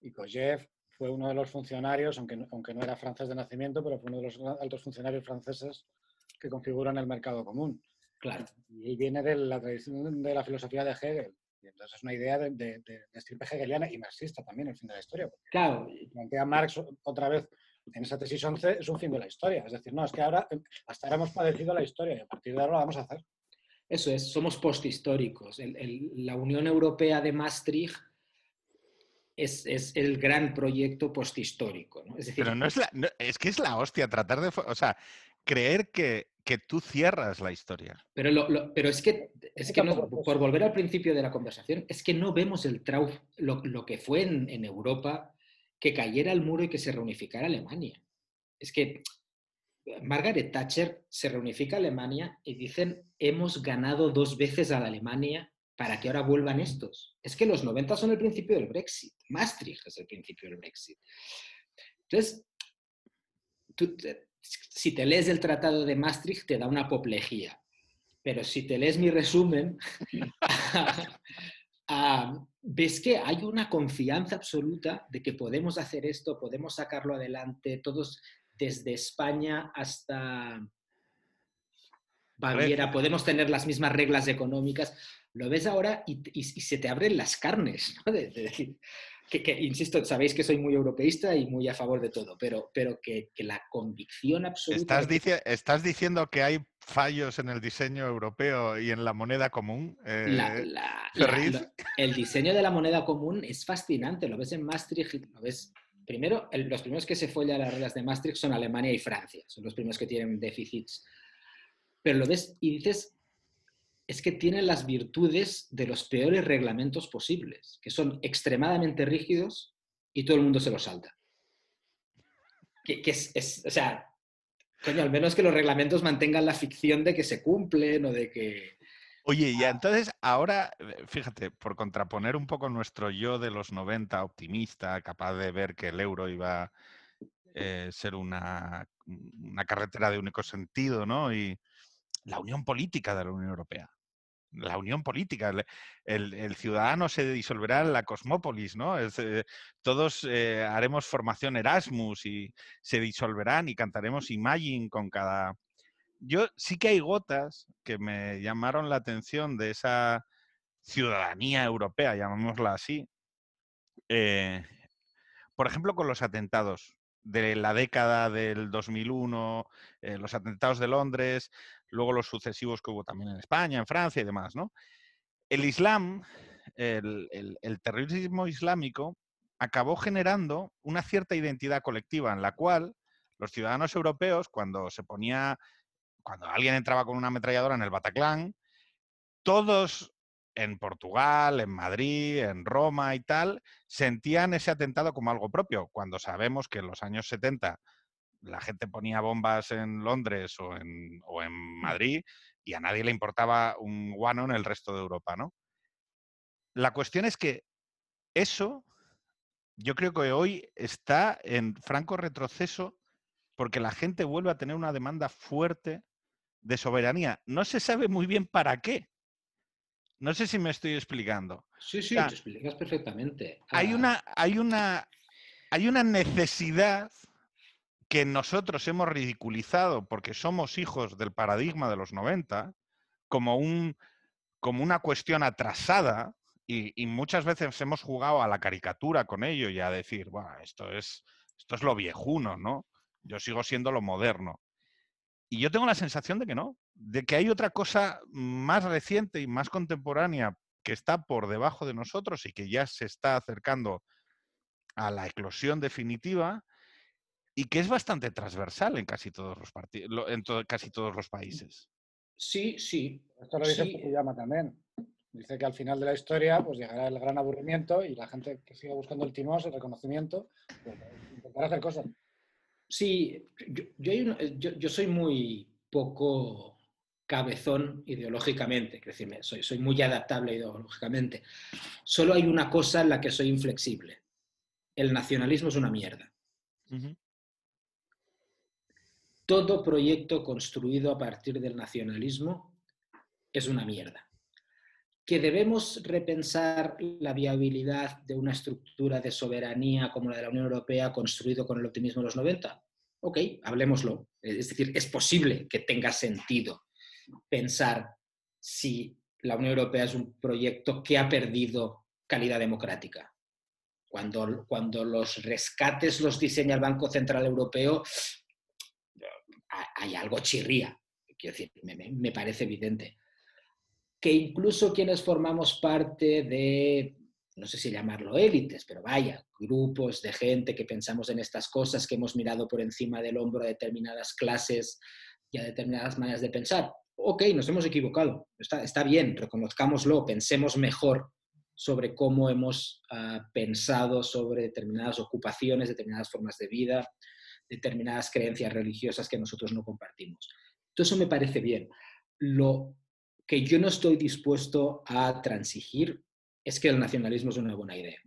Y Kojev fue uno de los funcionarios, aunque, no- aunque no era francés de nacimiento, pero fue uno de los altos funcionarios franceses que configuran el mercado común. claro, Y viene de la tradición de la filosofía de Hegel. Y entonces es una idea de, de, de, de estirpe hegeliana y marxista también, el fin de la historia. claro, plantea Marx otra vez en esa tesis 11, es un fin de la historia. Es decir, no, es que ahora eh, hasta ahora hemos padecido la historia y a partir de ahora lo vamos a hacer. Eso es, somos posthistóricos. El- el- la Unión Europea de Maastricht es, es el gran proyecto posthistórico. ¿no? Es decir, Pero no es la. no- es que es la hostia tratar de. O sea, creer que, que tú cierras la historia. pero, lo- lo- pero es que, es que no- por volver al principio de la conversación, es que no vemos el trau, lo, lo que fue en, en Europa que cayera el muro y que se reunificara Alemania. Es que Margaret Thatcher se reunifica Alemania y dicen, hemos ganado dos veces a la Alemania para que ahora vuelvan estos. Es que los 90 son el principio del Brexit. Maastricht es el principio del Brexit. Entonces, si te lees el Tratado de Maastricht, te da una apoplejía. Pero si te lees mi resumen, ah, ves que hay una confianza absoluta de que podemos hacer esto, podemos sacarlo adelante, todos desde España hasta Baviera, podemos tener las mismas reglas económicas. Lo ves ahora y, y- y se te abren las carnes. ¿no? De- de decir, que, que, insisto, sabéis que soy muy europeísta y muy a favor de todo, pero, pero que, que la convicción absoluta... ¿Estás, dici- ¿Estás diciendo que hay fallos en el diseño europeo y en la moneda común? eh, La- la- la- el diseño de la moneda común es fascinante. Lo ves en Maastricht, lo ves. Primero, el- los primeros que se follan las reglas de Maastricht son Alemania y Francia. Son los primeros que tienen déficits. Pero lo ves y dices, es que tienen las virtudes de los peores reglamentos posibles, que son extremadamente rígidos y todo el mundo se los salta. Que, es- o sea, coño, al menos que los reglamentos mantengan la ficción de que se cumplen o de que... Oye, y entonces ahora, eh, fíjate, por contraponer un poco nuestro yo de los 90 optimista, capaz de ver que el euro iba a eh, ser una, una carretera de único sentido, ¿no? Y la unión política de la Unión Europea. La unión política. El, el- ciudadano se disolverá en la cosmópolis, ¿no? Eh, todos eh, haremos formación Erasmus y se disolverán y cantaremos Imagine con cada, yo sí que hay gotas que me llamaron la atención de esa ciudadanía europea, llamémosla así. Eh, por ejemplo, con los atentados de la década del 2001, eh, los atentados de Londres, luego los sucesivos que hubo también en España, en Francia y demás, ¿no? El Islam, el, terrorismo islámico, acabó generando una cierta identidad colectiva en la cual los ciudadanos europeos, cuando se ponía cuando alguien entraba con una ametralladora en el Bataclan, todos en Portugal, en Madrid, en Roma y tal, sentían ese atentado como algo propio, cuando sabemos que en los años 70 la gente ponía bombas en Londres o en, o en Madrid y a nadie le importaba un guano en el resto de Europa, ¿no? La cuestión es que eso, yo creo que hoy está en franco retroceso porque la gente vuelve a tener una demanda fuerte de soberanía. No se sabe muy bien para qué. No sé si me estoy explicando. Sí, sí, sea, te explicas perfectamente. Hay Ah, una, hay una, hay una necesidad que nosotros hemos ridiculizado porque somos hijos del paradigma de los 90 como, un, como una cuestión atrasada y, muchas veces hemos jugado a la caricatura con ello y a decir, esto es, esto es lo viejuno, ¿no? Yo sigo siendo lo moderno. Y yo tengo la sensación de que no, de que hay otra cosa más reciente y más contemporánea que está por debajo de nosotros y que ya se está acercando a la eclosión definitiva y que es bastante transversal en casi todos los en casi todos los países. Sí, sí. Esto lo dice Sí. Fukuyama también. Dice que al final de la historia pues llegará el gran aburrimiento y la gente que siga buscando el timos, el reconocimiento, pues, intentará hacer cosas. Sí, yo, yo soy muy poco cabezón ideológicamente, es decir, me- soy, soy muy adaptable ideológicamente. Solo hay una cosa en la que soy inflexible. El nacionalismo es una mierda. Todo proyecto construido a partir del nacionalismo es una mierda. Que debemos repensar la viabilidad de una estructura de soberanía como la de la Unión Europea construido con el optimismo de los 90. Ok, hablemoslo. Es decir, es posible que tenga sentido pensar si la Unión Europea es un proyecto que ha perdido calidad democrática. Cuando, cuando los rescates los diseña el Banco Central Europeo, hay algo chirría. Quiero decir, me, parece evidente. Que incluso quienes formamos parte de, no sé si llamarlo élites, pero vaya, grupos de gente que pensamos en estas cosas, que hemos mirado por encima del hombro a determinadas clases y a determinadas maneras de pensar. Ok, nos hemos equivocado, está, está bien, reconozcámoslo, pensemos mejor sobre cómo hemos ah, pensado sobre determinadas ocupaciones, determinadas formas de vida, determinadas creencias religiosas que nosotros no compartimos. Todo eso me parece bien. Lo que yo no estoy dispuesto a transigir es que el nacionalismo es una buena idea.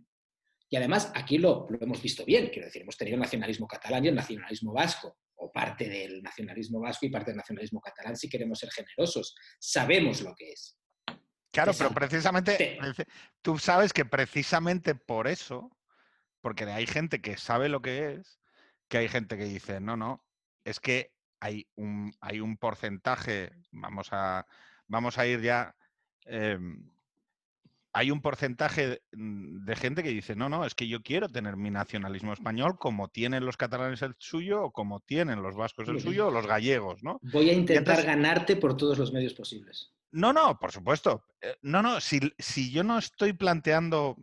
Y además aquí lo, lo hemos visto bien, quiero decir, hemos tenido el nacionalismo catalán y el nacionalismo vasco, o parte del nacionalismo vasco y parte del nacionalismo catalán si queremos ser generosos. Sabemos lo que es. Claro, pero precisamente, tú sabes que precisamente por eso, porque hay gente que sabe lo que es, que hay gente que dice, no, no, es que hay un, hay un porcentaje, vamos a, vamos a ir ya, em, hay un porcentaje mm, de gente que dice, no, no, es que yo quiero tener mi nacionalismo español como tienen los catalanes el suyo o como tienen los vascos el suyo o los gallegos, ¿no? Voy a intentar ganarte por todos los medios posibles. No, no, por supuesto. Eh, no, no, si, si yo no estoy planteando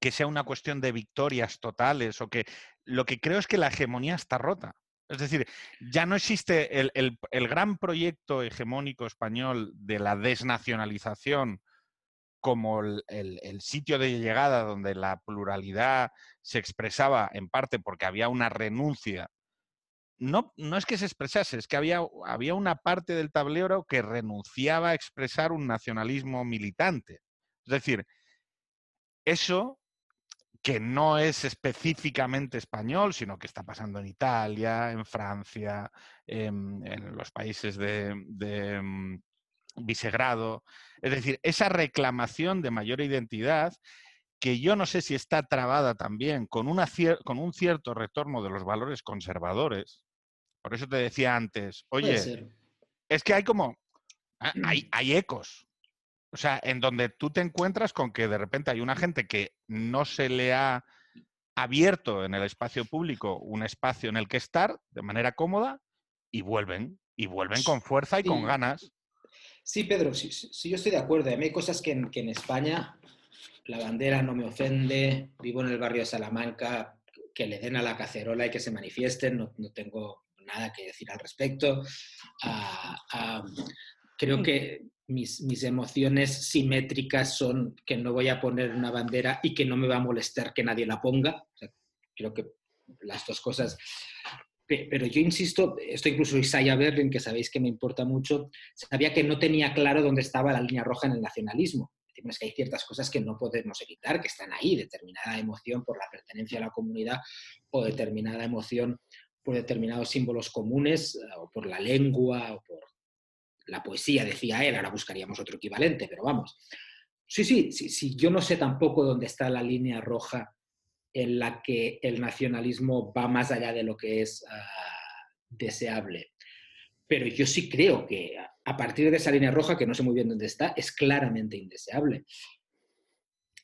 que sea una cuestión de victorias totales o que lo que creo es que la hegemonía está rota. Es decir, ya no existe el, el, gran proyecto hegemónico español de la desnacionalización como el, el, sitio de llegada donde la pluralidad se expresaba en parte porque había una renuncia no, no es que se expresase, es que había, había una parte del tablero que renunciaba a expresar un nacionalismo militante. Es decir, eso que no es específicamente español, sino que está pasando en Italia, en Francia, en, los países de, de mm, Visegrado. Es decir, esa reclamación de mayor identidad que yo no sé si está trabada también con, una con un cierto retorno de los valores conservadores, por eso te decía antes, oye, es que hay como, hay, hay ecos. O sea, en donde tú te encuentras con que de repente hay una gente que no se le ha abierto en el espacio público un espacio en el que estar de manera cómoda y vuelven, y vuelven con fuerza y con ganas. Sí, Pedro, sí, sí, yo estoy de acuerdo. A mí hay cosas que en, que en España la bandera no me ofende, vivo en el barrio de Salamanca, que le den a la cacerola y que se manifiesten, no, no tengo nada que decir al respecto. Ah, ah, creo que mis, mis, emociones simétricas son que no voy a poner una bandera y que no me va a molestar que nadie la ponga. creo que las dos cosas. Pero yo insisto, esto incluso Isaiah Berlin, que sabéis que me importa mucho, sabía que no tenía claro dónde estaba la línea roja en el nacionalismo. Es que hay ciertas cosas que no podemos evitar, que están ahí, determinada emoción por la pertenencia a la comunidad o determinada emoción por determinados símbolos comunes, eh, o por la lengua, o por la poesía, decía él, ahora buscaríamos otro equivalente, pero vamos. Sí, sí, sí, sí, yo no sé tampoco dónde está la línea roja en la que el nacionalismo va más allá de lo que es ah, deseable. Pero yo sí creo que a partir de esa línea roja, que no sé muy bien dónde está, es claramente indeseable.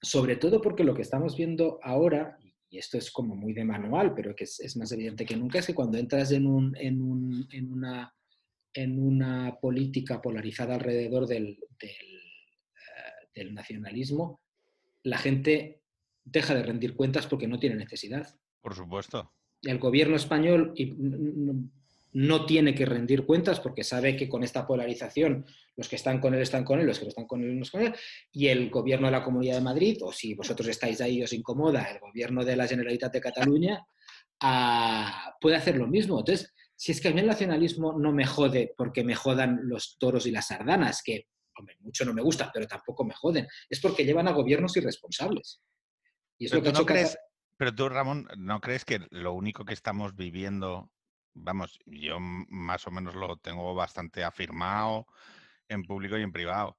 Sobre todo porque lo que estamos viendo ahora, y esto es como muy de manual, pero que es, más evidente que nunca, es que cuando entras en, un, en, un, en, una, en una política polarizada alrededor del, del, eh, del, nacionalismo, la gente deja de rendir cuentas porque no tiene necesidad. Por supuesto. El gobierno español, no tiene que rendir cuentas porque sabe que con esta polarización los que están con él están con él, los que no están con él no están con él, y el gobierno de la Comunidad de Madrid, o si vosotros estáis ahí y os incomoda, el gobierno de la Generalitat de Cataluña, ah, puede hacer lo mismo. Entonces, si es que a mí el nacionalismo no me jode porque me jodan los toros y las sardanas, que, hombre, mucho no me gusta, pero tampoco me joden, es porque llevan a gobiernos irresponsables. Y es pero, tú no crees, pero tú, Ramón, ¿no crees que lo único que estamos viviendo vamos, yo más o menos lo tengo bastante afirmado en público y en privado.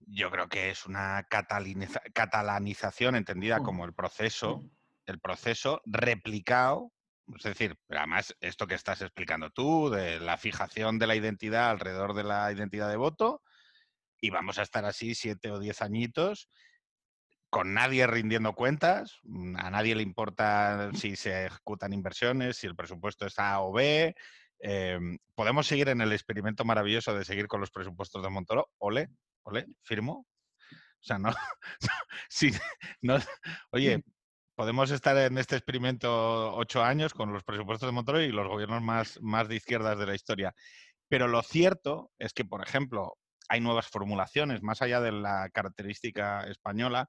Yo creo que es una catalanización entendida mm. como el proceso, mm. el proceso replicado es decir, además, esto que estás explicando tú, de la fijación de la identidad alrededor de la identidad de voto, y vamos a estar así siete o diez añitos, con nadie rindiendo cuentas, mm, a nadie le importa si se ejecutan inversiones, si el presupuesto es A o B. Em, podemos seguir en el experimento maravilloso de seguir con los presupuestos de Montoro. Ole, ole, firmo. O sea, no, sí, no, oye, podemos estar en este experimento ocho años con los presupuestos de Montoro y los gobiernos más, más de izquierdas de la historia. Pero lo cierto es que, por ejemplo, hay nuevas formulaciones, más allá de la característica española,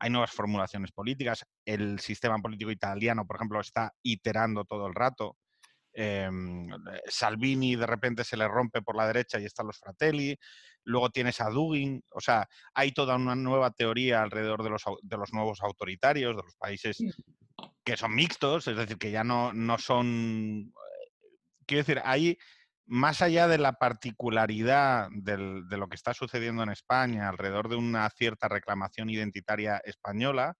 hay nuevas formulaciones políticas. El sistema político italiano, por ejemplo, está iterando todo el rato. Em, Salvini de repente se le rompe por la derecha y están los Fratelli, luego tienes a Dugin, o sea, hay toda una nueva teoría alrededor de los, de los nuevos autoritarios, de los países que son mixtos, es decir, que ya no, no son... Quiero decir, hay, más allá de la particularidad de lo que está sucediendo en España alrededor de una cierta reclamación identitaria española,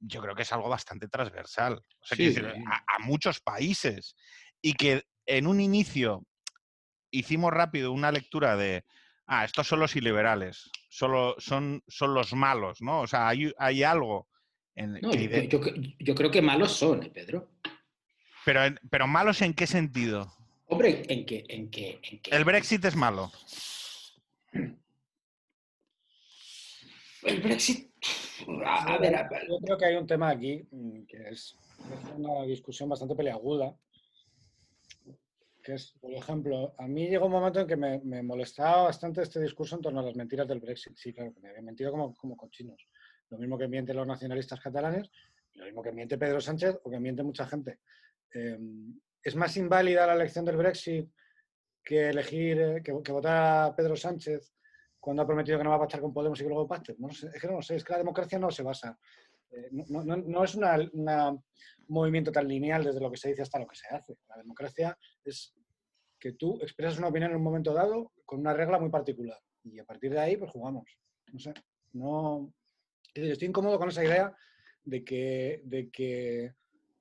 yo creo que es algo bastante transversal. O sea, decir, a, muchos países. Y que en un inicio hicimos rápido una lectura de, ah, estos son los iliberales, solo, son, son los malos, ¿no? O sea, hay, hay algo. En yo, creo que malos son, ¿eh, Pedro. Pero, pero malos en qué sentido? Hombre, en que, en que, en El Brexit es malo. El Brexit yo creo que hay un tema aquí mm, que es, una discusión bastante peleaguda. Que es, por ejemplo, a mí llegó un momento en que me, molestaba bastante este discurso en torno a las mentiras del Brexit. Sí, claro, que me habían mentido como, como cochinos. Lo mismo que mienten los nacionalistas catalanes, lo mismo que miente Pedro Sánchez o que miente mucha gente. Em, ¿Es más inválida la elección del Brexit que elegir, eh, que, que votar a Pedro Sánchez cuando ha prometido que no va a pactar con Podemos y que luego pacte. No sé, es que no sé, es que la democracia no se basa. Eh, no, es un movimiento tan lineal desde lo que se dice hasta lo que se hace. La democracia es que tú expresas una opinión en un momento dado con una regla muy particular. Y a partir de ahí, pues jugamos. No sé, no... Estoy incómodo con esa idea de que... De que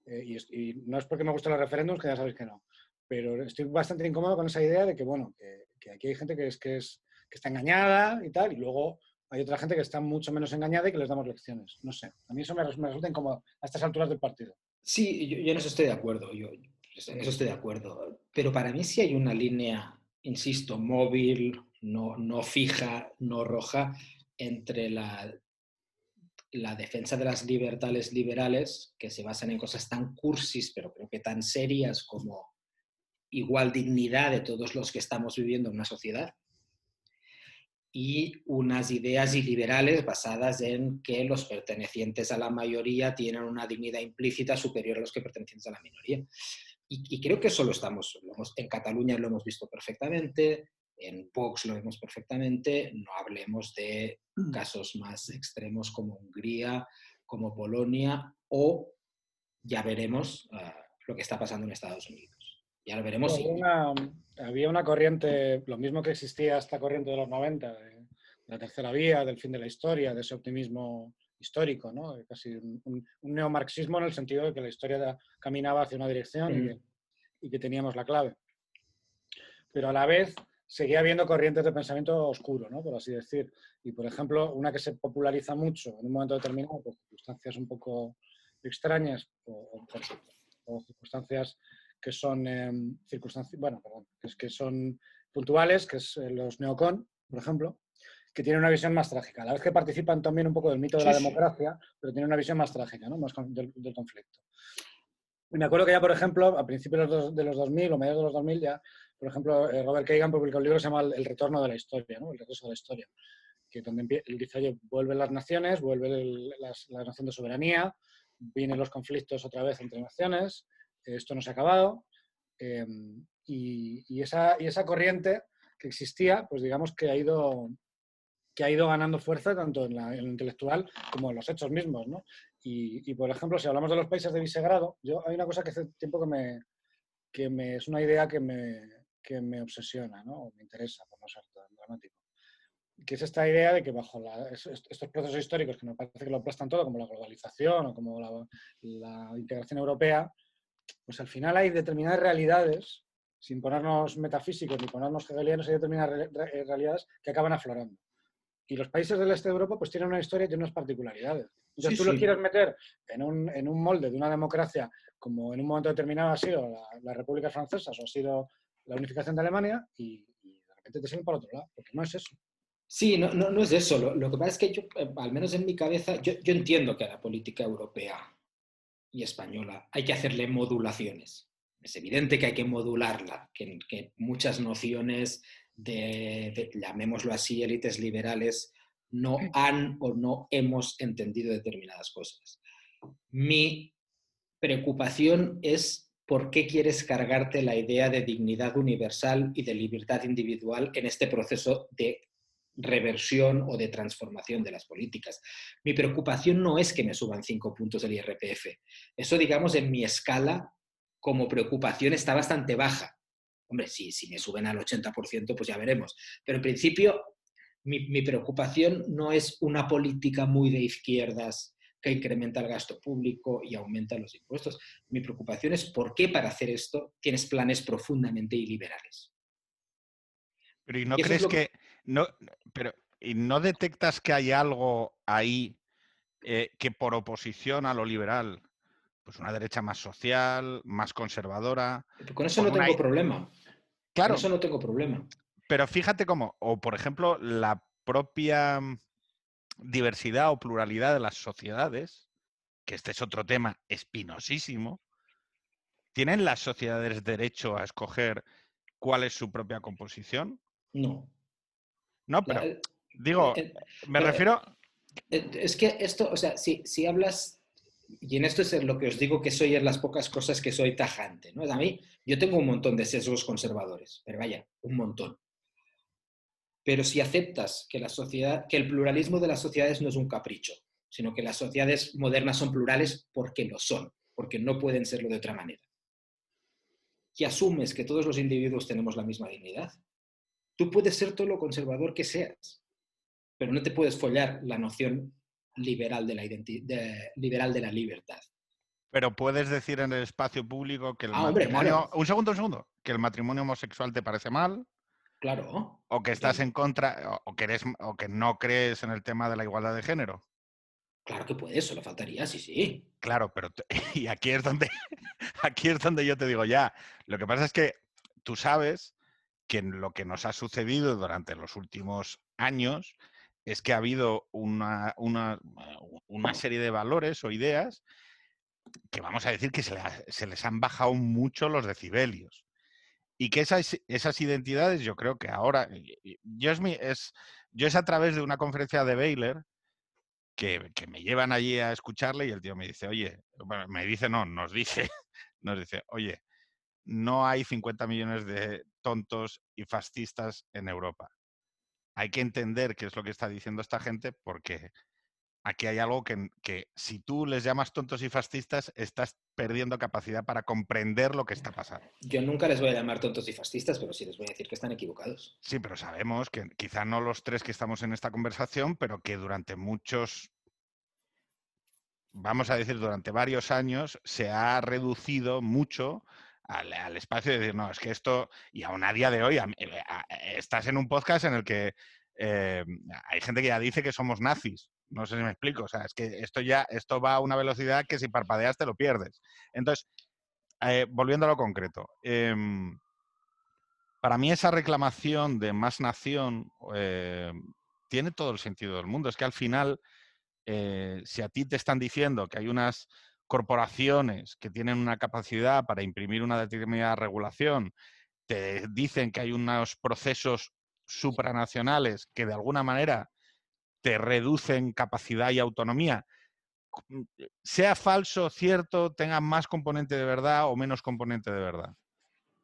eh, y, no es porque me gusten los referéndums, que ya sabéis que no, pero estoy bastante incómodo con esa idea de que, bueno, que, que aquí hay gente que es, que es que está engañada y tal, y luego hay otra gente que está mucho menos engañada y que les damos lecciones. No sé, a mí eso me, resulta incómodo a estas alturas del partido. Sí, yo, en eso estoy de acuerdo, yo en eso estoy de acuerdo, pero para mí sí hay una línea, insisto, móvil, no, no fija, no roja, entre la, la defensa de las libertades liberales, que se basan en cosas tan cursis, pero creo que tan serias como igual dignidad de todos los que estamos viviendo en una sociedad, y unas ideas iliberales basadas en que los pertenecientes a la mayoría tienen una dignidad implícita superior a los que pertenecientes a la minoría. Y, creo que eso lo estamos, en Cataluña lo hemos visto perfectamente, en Vox lo vemos perfectamente, no hablemos de mm. casos más extremos como Hungría, como Polonia o ya veremos ah, lo que está pasando en Estados Unidos. Ya lo veremos había una corriente, lo mismo que existía esta corriente de los 90, de, la tercera vía, del fin de la historia, de ese optimismo histórico, ¿no? casi un, neomarxismo en el sentido de que la historia caminaba hacia una dirección y, que, teníamos la clave. Pero a la vez seguía habiendo corrientes de pensamiento oscuro, ¿no? por así decir. Y, por ejemplo, una que se populariza mucho en un momento determinado por circunstancias un poco extrañas o, o circunstancias que son em, circunstancias, bueno, perdón, es, que son puntuales, que es eh, los neocon, por ejemplo, que tienen una visión más trágica. A la vez que participan también un poco del mito de la democracia, pero tienen una visión más trágica, ¿no? más del, conflicto. Y me acuerdo que ya, por ejemplo, a principios de los 2000 o mediados de los 2000, ya, por ejemplo, eh, Robert Kagan publicó un libro que se llama El retorno de la historia, ¿no? el regreso de la historia, que donde él dice, oye, vuelven las naciones, vuelve la noción de soberanía, vienen los conflictos otra vez entre naciones, esto no se ha acabado. Em, y, esa, esa corriente que existía, pues digamos que ha ido, que ha ido ganando fuerza tanto en, la, lo intelectual como en los hechos mismos. ¿no? Y, por ejemplo, si hablamos de los países de Visegrado, yo hay una cosa que hace tiempo que me, que me, es una idea que me, que me obsesiona, ¿no? O me interesa, por no ser tan dramático. Que es esta idea de que bajo estos procesos históricos que me parece que lo aplastan todo, como la globalización o como la, la integración europea, pues al final hay determinadas realidades, sin ponernos metafísicos ni ponernos hegelianos, hay determinadas realidades que acaban aflorando. Y los países del este de Europa pues tienen una historia y tienen unas particularidades. Entonces tú lo quieres meter en un, en un, molde de una democracia como en un momento determinado ha sido la, la República Francesa o ha sido la unificación de Alemania y, de repente te siguen por otro lado, porque no es eso. Sí, no, no, no es eso. Lo, lo, que pasa es que yo, eh, al menos en mi cabeza, yo, yo entiendo que a la política europea y española hay que hacerle modulaciones. Es evidente que hay que modularla, que, que muchas nociones de, llamémoslo así, élites liberales, no han o no hemos entendido determinadas cosas. Mi preocupación es por qué quieres cargarte la idea de dignidad universal y de libertad individual en este proceso de reversión o de transformación de las políticas. Mi preocupación no es que me suban cinco puntos del IRPF. Eso, digamos, en mi escala como preocupación está bastante baja. Hombre, si, si me suben al 80%, pues ya veremos. Pero en principio, mi, mi preocupación no es una política muy de izquierdas que incrementa el gasto público y aumenta los impuestos. Mi preocupación es por qué para hacer esto tienes planes profundamente iliberales. Pero ¿y no crees que... No, pero, ¿y no detectas que hay algo ahí eh, que por oposición a lo liberal pues una derecha más social, más conservadora. Con eso no tengo problema. Claro. Con eso no tengo problema. Pero fíjate cómo, o por ejemplo, la propia mm, diversidad o pluralidad de las sociedades, que este es otro tema espinosísimo, ¿tienen las sociedades derecho a escoger cuál es su propia composición? No. No, pero digo, me refiero... Es que esto, o sea, si, si hablas y en esto es lo que os digo que soy en las pocas cosas que soy tajante. ¿no? A mí, yo tengo un montón de sesgos conservadores, pero vaya, un montón. Pero si aceptas que, la sociedad, que el pluralismo de las sociedades no es un capricho, sino que las sociedades modernas son plurales porque lo son, porque no pueden serlo de otra manera. Y asumes que todos los individuos tenemos la misma dignidad. Tú puedes ser todo lo conservador que seas, pero no te puedes follar la noción liberal de la, de, liberal de la libertad. Pero puedes decir en el espacio público que el Ah, matrimonio. Un segundo, un segundo. Que el matrimonio homosexual te parece mal. Claro. O que estás en contra, o que, eres, o que no crees en el tema de la igualdad de género. Claro que puedes, solo faltaría, sí, sí. Claro, pero y aquí es donde aquí es donde yo te digo ya. Lo que pasa es que tú sabes que lo que nos ha sucedido durante los últimos años es que ha habido una, una, una serie de valores o ideas que vamos a decir que se, les han bajado mucho los decibelios. Y que esas, esas identidades, yo creo que ahora, yo es, mi, es, yo es a través de una conferencia de Baylor que, que, me llevan allí a escucharle y el tío me dice, oye, bueno, me dice, no, nos dice, nos dice, oye, no hay 50 millones de tontos y fascistas en Europa hay que entender qué es lo que está diciendo esta gente porque aquí hay algo que, que, si tú les llamas tontos y fascistas, estás perdiendo capacidad para comprender lo que está pasando. Yo nunca les voy a llamar tontos y fascistas, pero sí les voy a decir que están equivocados. Sí, pero sabemos que quizá no los tres que estamos en esta conversación, pero que durante muchos, vamos a decir, durante varios años se ha reducido mucho al, al, espacio de decir, no, es que esto, y aún a día de hoy, a, a, estás en un podcast en el que eh, hay gente que ya dice que somos nazis. No sé si me explico. O sea, es que esto ya, esto va a una velocidad que si parpadeas te lo pierdes. Entonces, eh, volviendo a lo concreto. Eh, para mí esa reclamación de más nación eh, tiene todo el sentido del mundo. Es que al final, eh, si a ti te están diciendo que hay unas corporaciones que tienen una capacidad para imprimir una determinada regulación, te dicen que hay unos procesos supranacionales que de alguna manera te reducen capacidad y autonomía, mm, sea falso, cierto, tenga más componente de verdad o menos componente de verdad.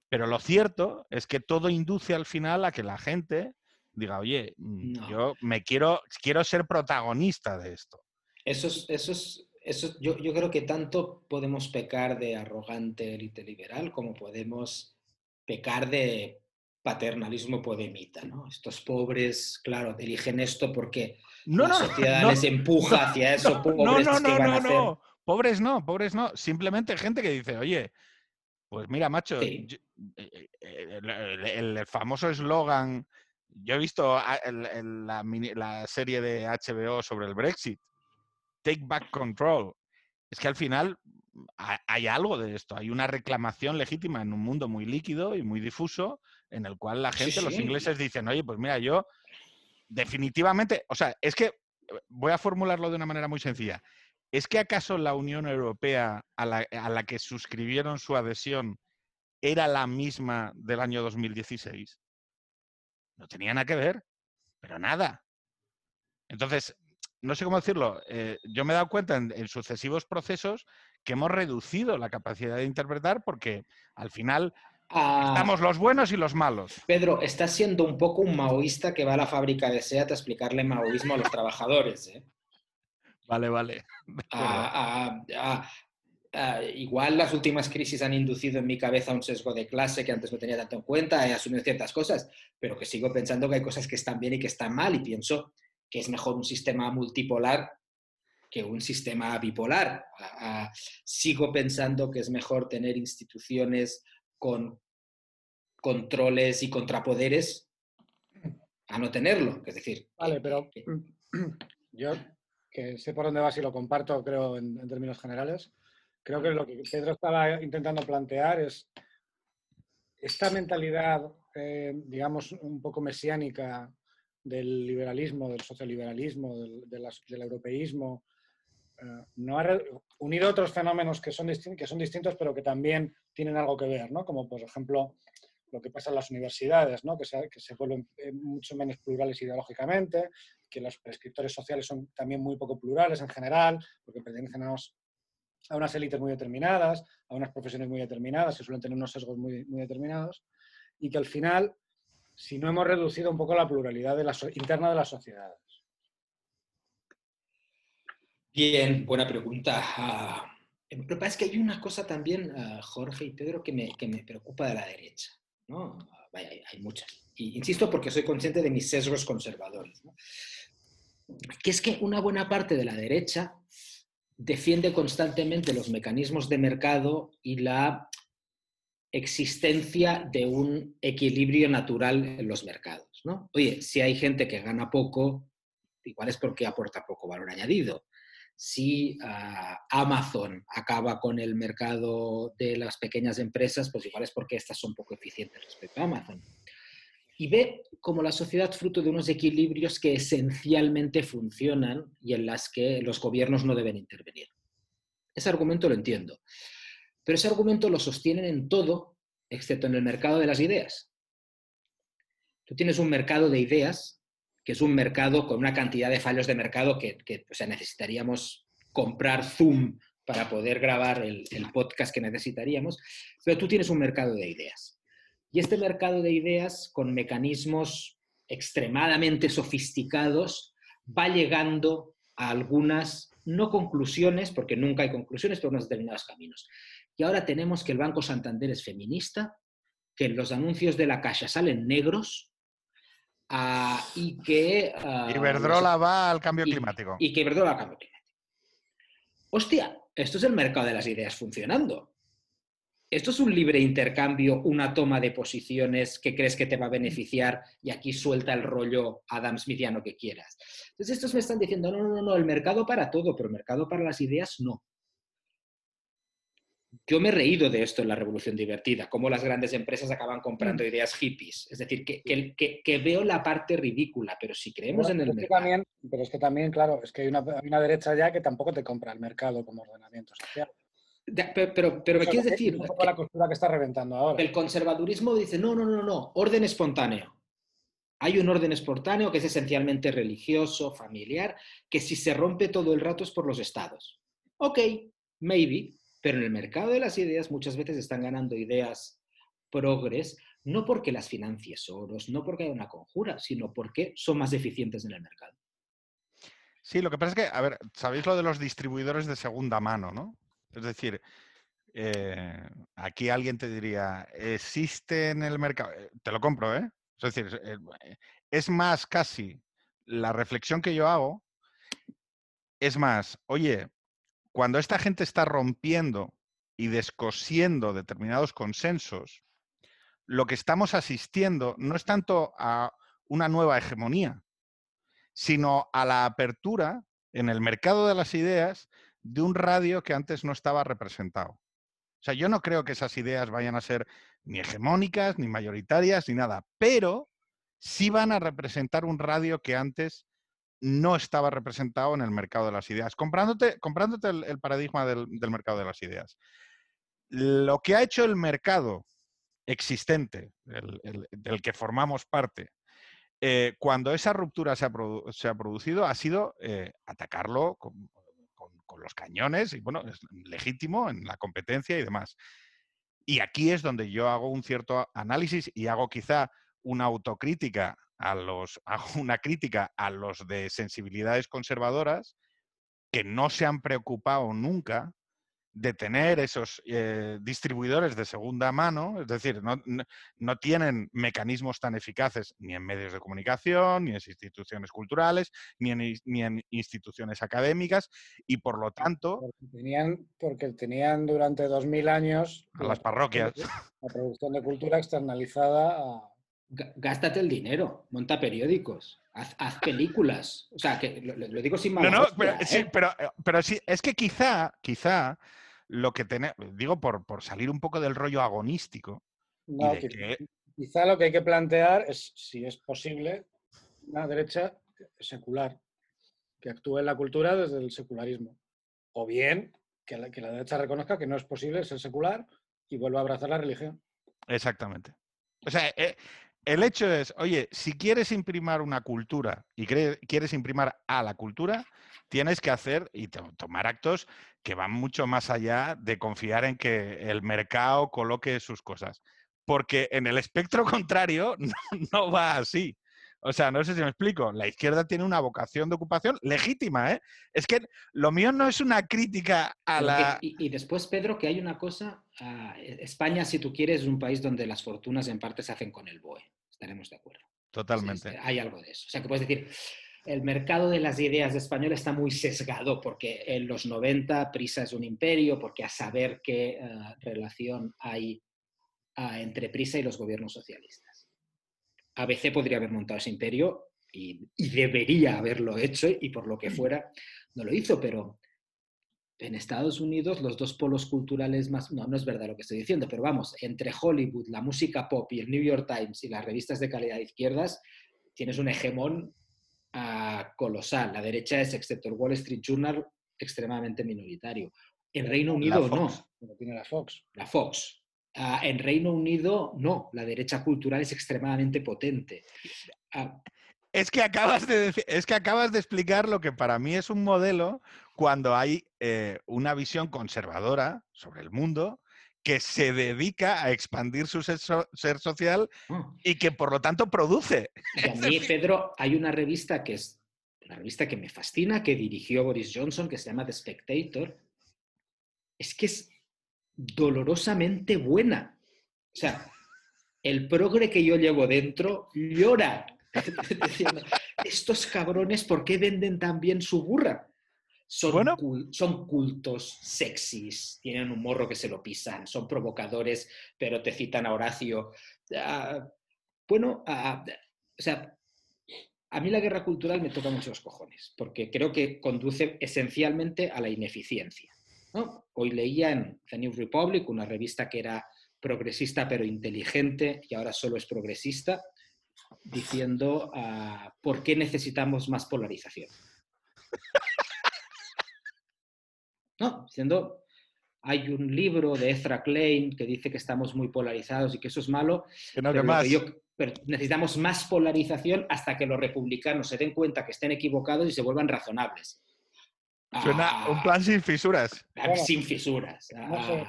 Pero lo cierto es que todo induce al final a que la gente diga, oye, mm, no. yo me quiero, quiero ser protagonista de esto. Eso es, eso es eso, yo, yo creo que tanto podemos pecar de arrogante élite liberal como podemos pecar de paternalismo podemita, ¿no? Estos pobres, claro, eligen esto porque No, la no, sociedad no, les empuja hacia eso. No, pobres, no, ¿qué no, van a hacer? Pobres no, pobres no. Simplemente gente que dice, oye, pues mira, macho, Sí. yo- eh, eh, el, el- el famoso eslogan, yo he visto el- la serie de HBO sobre el Brexit, Take Back Control. Es que al final ha- hay algo de esto, hay una reclamación legítima en un mundo muy líquido y muy difuso, en el cual la Sí, gente, los ingleses dicen, oye, pues mira, yo definitivamente, o sea, es que eh, voy a formularlo de una manera muy sencilla. ¿Es que acaso la Unión Europea a la, a la que suscribieron su adhesión era la misma del año 2016? No tenía nada que ver, pero nada. Entonces, no sé cómo decirlo, eh, yo me he dado cuenta en, en sucesivos procesos que hemos reducido la capacidad de interpretar porque al final Ah, estamos los buenos y los malos. Pedro, estás siendo un poco un maoísta que va a la fábrica de SEAT a explicarle maoísmo a los trabajadores. ¿eh? Vale, vale. ah, ah, igual las últimas crisis han inducido en mi cabeza un sesgo de clase que antes no tenía tanto en cuenta, he asumido ciertas cosas, pero que sigo pensando que hay cosas que están bien y que están mal y pienso que es mejor un sistema multipolar que un sistema bipolar. Ah, sigo pensando que es mejor tener instituciones con controles y contrapoderes a no tenerlo. Es decir, Vale, pero que- yo, que sé por dónde vas y lo comparto, creo, en, en términos generales, creo que lo que Pedro estaba intentando plantear es esta mentalidad, eh, digamos, un poco mesiánica del liberalismo, del socioliberalismo, del, de las- del europeísmo, eh, no ha unido a otros fenómenos que son, que son distintos, pero que también tienen algo que ver, ¿no? Como, por ejemplo, lo que pasa en las universidades, ¿no? que, se, vuelven eh, mucho menos plurales ideológicamente, que los prescriptores sociales son también muy poco plurales en general, porque pertenecen a unas élites muy determinadas, a unas profesiones muy determinadas, que suelen tener unos sesgos muy, muy determinados, y que al final, si no hemos reducido un poco la pluralidad interna de las sociedades. Bien, buena pregunta. Ah, lo que pasa es que hay una cosa también, ah, Jorge y Pedro, que me, preocupa de la derecha. ¿no? Ah, hay, muchas. Y insisto porque soy consciente de mis sesgos conservadores. Que es que una buena parte de la derecha defiende constantemente los mecanismos de mercado y la existencia de un equilibrio natural en los mercados. ¿no? Oye, si hay gente que gana poco, igual es porque aporta poco valor añadido si uh, Amazon acaba con el mercado de las pequeñas empresas, pues igual es porque estas son poco eficientes respecto a Amazon. Y ve como la sociedad fruto de unos equilibrios que esencialmente funcionan y en las que los gobiernos no deben intervenir. Ese argumento lo entiendo. Pero ese argumento lo sostienen en todo, excepto en el mercado de las ideas. Tú tienes un mercado de ideas que es un mercado con una cantidad de fallos de mercado que, o sea, necesitaríamos comprar Zoom para poder grabar el, el, podcast que necesitaríamos, pero tú tienes un mercado de ideas. Y este mercado de ideas, con mecanismos extremadamente sofisticados, va llegando a algunas, no conclusiones, porque nunca hay conclusiones, pero unos determinados caminos. Y ahora tenemos que el Banco Santander es feminista, que los anuncios de la Caixa salen negros, Uh, y que... Uh, Iberdrola va al cambio y, climático. Y que Iberdrola va al cambio climático. Hostia, esto es el mercado de las ideas funcionando. Esto es un libre intercambio, una toma de posiciones que crees que te va a beneficiar y aquí suelta el rollo Adam Smithiano que quieras. Entonces estos me están diciendo, no, no, no, el mercado para todo, pero el mercado para las ideas no. Yo me he reído de esto en la revolución divertida, cómo las grandes empresas acaban comprando ideas hippies. Es decir, que, que, veo la parte ridícula, pero si creemos en el es mercado. También, pero es que también, claro, es que hay una, hay una, derecha ya que tampoco te compra el mercado como ordenamiento social. Pero, pero, pero me quieres decir. Es un poco la costura que está reventando ahora. El conservadurismo dice: no, no, no, no, orden espontáneo. Hay un orden espontáneo que es esencialmente religioso, familiar, que si se rompe todo el rato es por los estados. Ok, maybe, pero en el mercado de las ideas muchas veces están ganando ideas progres, no porque las financie Soros, no porque haya una conjura, sino porque son más eficientes en el mercado. Sí, lo que pasa es que, a ver, sabéis lo de los distribuidores de segunda mano, ¿no? Es decir, eh, aquí alguien te diría, existe en el mercado, eh, te lo compro, ¿eh? Es decir, eh, es más casi la reflexión que yo hago, es más, oye, cuando esta gente está rompiendo y descosiendo determinados consensos, lo que estamos asistiendo no es tanto a una nueva hegemonía, sino a la apertura en el mercado de las ideas de un radio que antes no estaba representado. O sea, yo no creo que esas ideas vayan a ser ni hegemónicas, ni mayoritarias, ni nada, pero sí van a representar un radio que antes no estaba representado en el mercado de las ideas, comprándote, comprándote el, paradigma del, mercado de las ideas. Lo que ha hecho el mercado existente, del que formamos parte, eh, cuando esa ruptura se ha, producido, ha sido eh, atacarlo con, los cañones, y bueno, es legítimo en la competencia y demás. Y aquí es donde yo hago un cierto análisis y hago quizá una autocrítica a los, hago una crítica a los de sensibilidades conservadoras que no se han preocupado nunca de tener esos eh, distribuidores de segunda mano, es decir, no, tienen mecanismos tan eficaces ni en medios de comunicación, ni en instituciones culturales, ni en, ni en instituciones académicas, y por lo tanto... Porque tenían, porque tenían durante 2000 años... A las parroquias. La producción de cultura externalizada a... Gástate el dinero, monta periódicos. Haz, películas. O sea, que lo, digo sin mal. No, pero, sí, ¿eh? pero, pero, sí, es que quizá, quizá lo que tenemos, digo por, por, salir un poco del rollo agonístico. Quizá lo que hay que plantear es si es posible una derecha secular, que actúe en la cultura desde el secularismo. O bien que la, que la derecha reconozca que no es posible ser secular y vuelva a abrazar la religión. Exactamente. O sea, eh, el hecho es, oye, si quieres imprimir una cultura y quieres imprimir a la cultura, tienes que hacer y tomar actos que van mucho más allá de confiar en que el mercado coloque sus cosas. Porque en el espectro contrario no, va así. O sea, no sé si me explico. La izquierda tiene una vocación de ocupación legítima, ¿eh? Es que lo mío no es una crítica a la... y, después, Pedro, que hay una cosa. Ah, e, España, si tú quieres, es un país donde las fortunas en parte se hacen con el BOE. Estaremos de acuerdo. Totalmente. hay algo de eso. O sea, que puedes decir, el mercado de las ideas español está muy sesgado porque en los 90 Prisa es un imperio, porque a saber qué eh, relación hay ah, entre Prisa y los gobiernos socialistas. ABC podría haber montado ese imperio y, debería haberlo hecho y por lo que fuera no lo hizo, pero en Estados Unidos los dos polos culturales más, no, no es verdad lo que estoy diciendo, pero vamos, entre Hollywood, la música pop y el New York Times y las revistas de calidad de izquierdas, tienes un hegemón colosal. La derecha es, excepto el Wall Street Journal, extremadamente minoritario. En Reino Unido no. tiene la Fox. La Fox. Ah, en Reino Unido no. La derecha cultural es extremadamente potente. Ah, es que, acabas de es que acabas de explicar lo que para mí es un modelo cuando hay eh, una visión conservadora sobre el mundo que se dedica a expandir su ser, social mm. y que por lo tanto produce. Y a mí, Pedro, hay una revista que es una revista que me fascina, que dirigió Boris Johnson, que se llama The Spectator. Es que es dolorosamente buena. O sea, el progre que yo llevo dentro llora. estos cabrones, ¿por qué venden tan bien su burra? Son, cultos, sexys, tienen un morro que se lo pisan, son provocadores, pero te citan a Horacio. Ah, bueno, o sea, a mí la guerra cultural me toca mucho los cojones, porque creo que conduce esencialmente a la ineficiencia. Hoy leía en The New Republic, una revista que era progresista pero inteligente y ahora solo es progresista, diciendo ah, por qué necesitamos más polarización. ¿no? Diciendo, hay un libro de Ezra Klein que dice que estamos muy polarizados y que eso es malo. pero, necesitamos más polarización hasta que los republicanos se den cuenta que estén equivocados y se vuelvan razonables. Suena un plan sin fisuras. sin fisuras. Ah.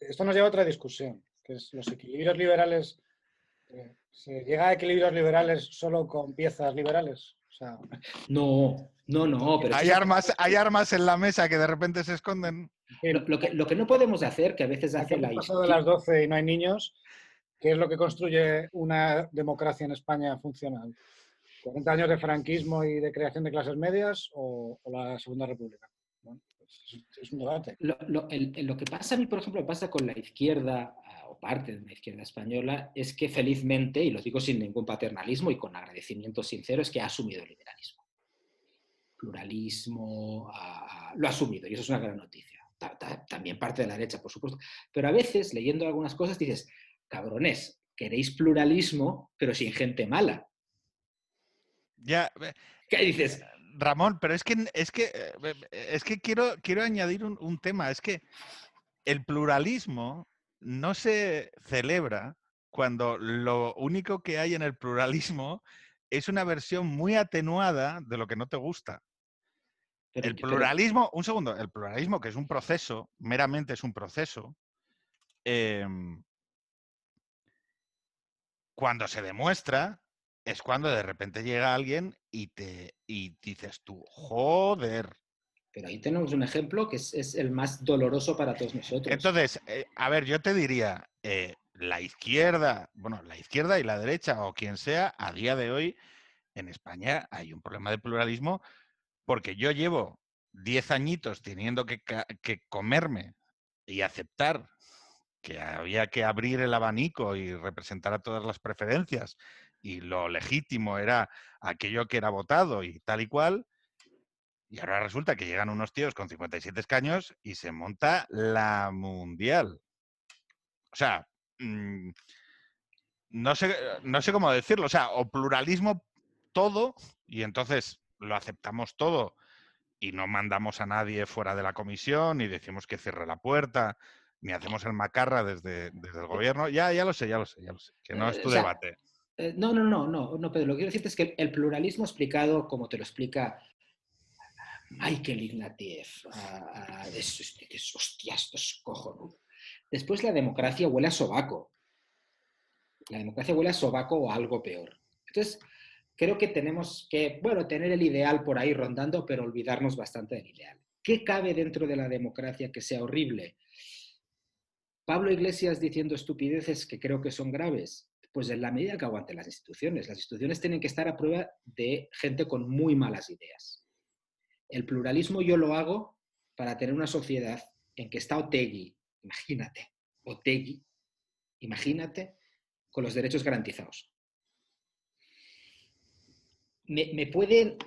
esto nos lleva a otra discusión, que es los equilibrios liberales. Eh, ¿Se llega a equilibrios liberales solo con piezas liberales? sea, No, no, no, pero Hay armas, hay armas en la mesa que de repente se esconden. lo, lo que, lo que no podemos hacer, que a veces hace la pasado de las 12 y no hay niños, ¿qué es lo que construye una democracia en España funcional? ¿40 años de franquismo y de creación de clases medias o, la Segunda República? Bueno, pues es, un debate. Lo, que pasa a mí, por ejemplo, pasa con la izquierda, ah, o parte de la izquierda española, es que felizmente, y lo digo sin ningún paternalismo y con agradecimiento sincero, es que ha asumido el liberalismo. Pluralismo, ah, ah, lo ha asumido, y eso es una gran noticia. Ta- ta- También parte de la derecha, por supuesto. Pero a veces, leyendo algunas cosas, dices, cabrones, queréis pluralismo, pero sin gente mala. Ya, eh, ¿Qué dices? Ramón, pero es que es que eh, es que quiero, quiero añadir un, un tema. Es que el pluralismo no se celebra cuando lo único que hay en el pluralismo es una versión muy atenuada de lo que no te gusta. Pero- El pero- pluralismo, un segundo, el pluralismo, que es un proceso, meramente es un proceso, em, cuando se demuestra es cuando de repente llega alguien y te y dices tú, joder. Pero ahí tenemos un ejemplo que es, es el más doloroso para todos nosotros. Entonces, eh, a ver, yo te diría, eh, la izquierda, bueno, la izquierda y la derecha o quien sea, a día de hoy en España hay un problema de pluralismo porque yo llevo 10 añitos teniendo que comerme y aceptar que había que abrir el abanico y representar a todas las preferencias y lo legítimo era aquello que era votado y tal y cual. Y ahora resulta que llegan unos tíos con 57 escaños y se monta la mundial. O sea, mm, no sé, no sé cómo decirlo. O sea, o pluralismo todo y entonces lo aceptamos todo y no mandamos a nadie fuera de la comisión ni decimos que cierre la puerta ni hacemos el macarra desde, desde el gobierno. Ya, ya lo sé, ya lo sé, ya lo sé. Que no es Eh, tu o sea, debate. Eh, no, no, no, no, no, Pedro. Lo que quiero decirte es que el pluralismo explicado como te lo explica Michael Ignatieff, ah, ah, es, es- hostia, esto es cojonudo. Después la democracia huele a sobaco. La democracia huele a sobaco o algo peor. Entonces, creo que tenemos que, bueno, tener el ideal por ahí rondando, pero olvidarnos bastante del ideal. ¿Qué cabe dentro de la democracia que sea horrible? Pablo Iglesias diciendo estupideces que creo que son graves. Pues en la medida que aguanten las instituciones. Las instituciones tienen que estar a prueba de gente con muy malas ideas. El pluralismo yo lo hago para tener una sociedad en que está Otegui, imagínate, Otegui, imagínate, con los derechos garantizados. Me, me pueden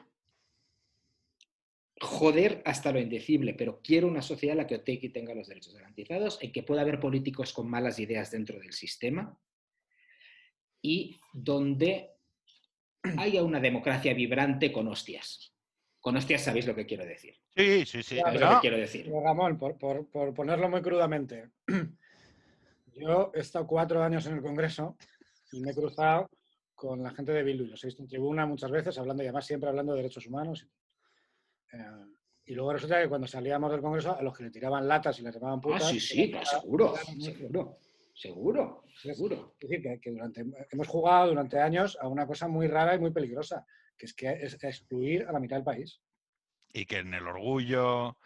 joder hasta lo indecible, pero quiero una sociedad en la que Otegui tenga los derechos garantizados, en que pueda haber políticos con malas ideas dentro del sistema y donde haya una democracia vibrante con hostias. Con hostias sabéis lo que quiero decir. Sí, sí, sí. Claro, lo que quiero decir. Pero, Ramón, por, por- por ponerlo muy crudamente, yo he estado cuatro años en el Congreso y me he cruzado con la gente de Bildu. y Los he visto en tribuna muchas veces, hablando y además siempre hablando de derechos humanos. Eh, y luego resulta que cuando salíamos del Congreso, a los que le tiraban latas y les llamaban Ah, putas... sí, sí, claro, seguro, seguro, seguro, seguro. Es decir, que, que durante, hemos jugado durante años a una cosa muy rara y muy peligrosa, que es que es excluir a la mitad del país. y que en el orgullo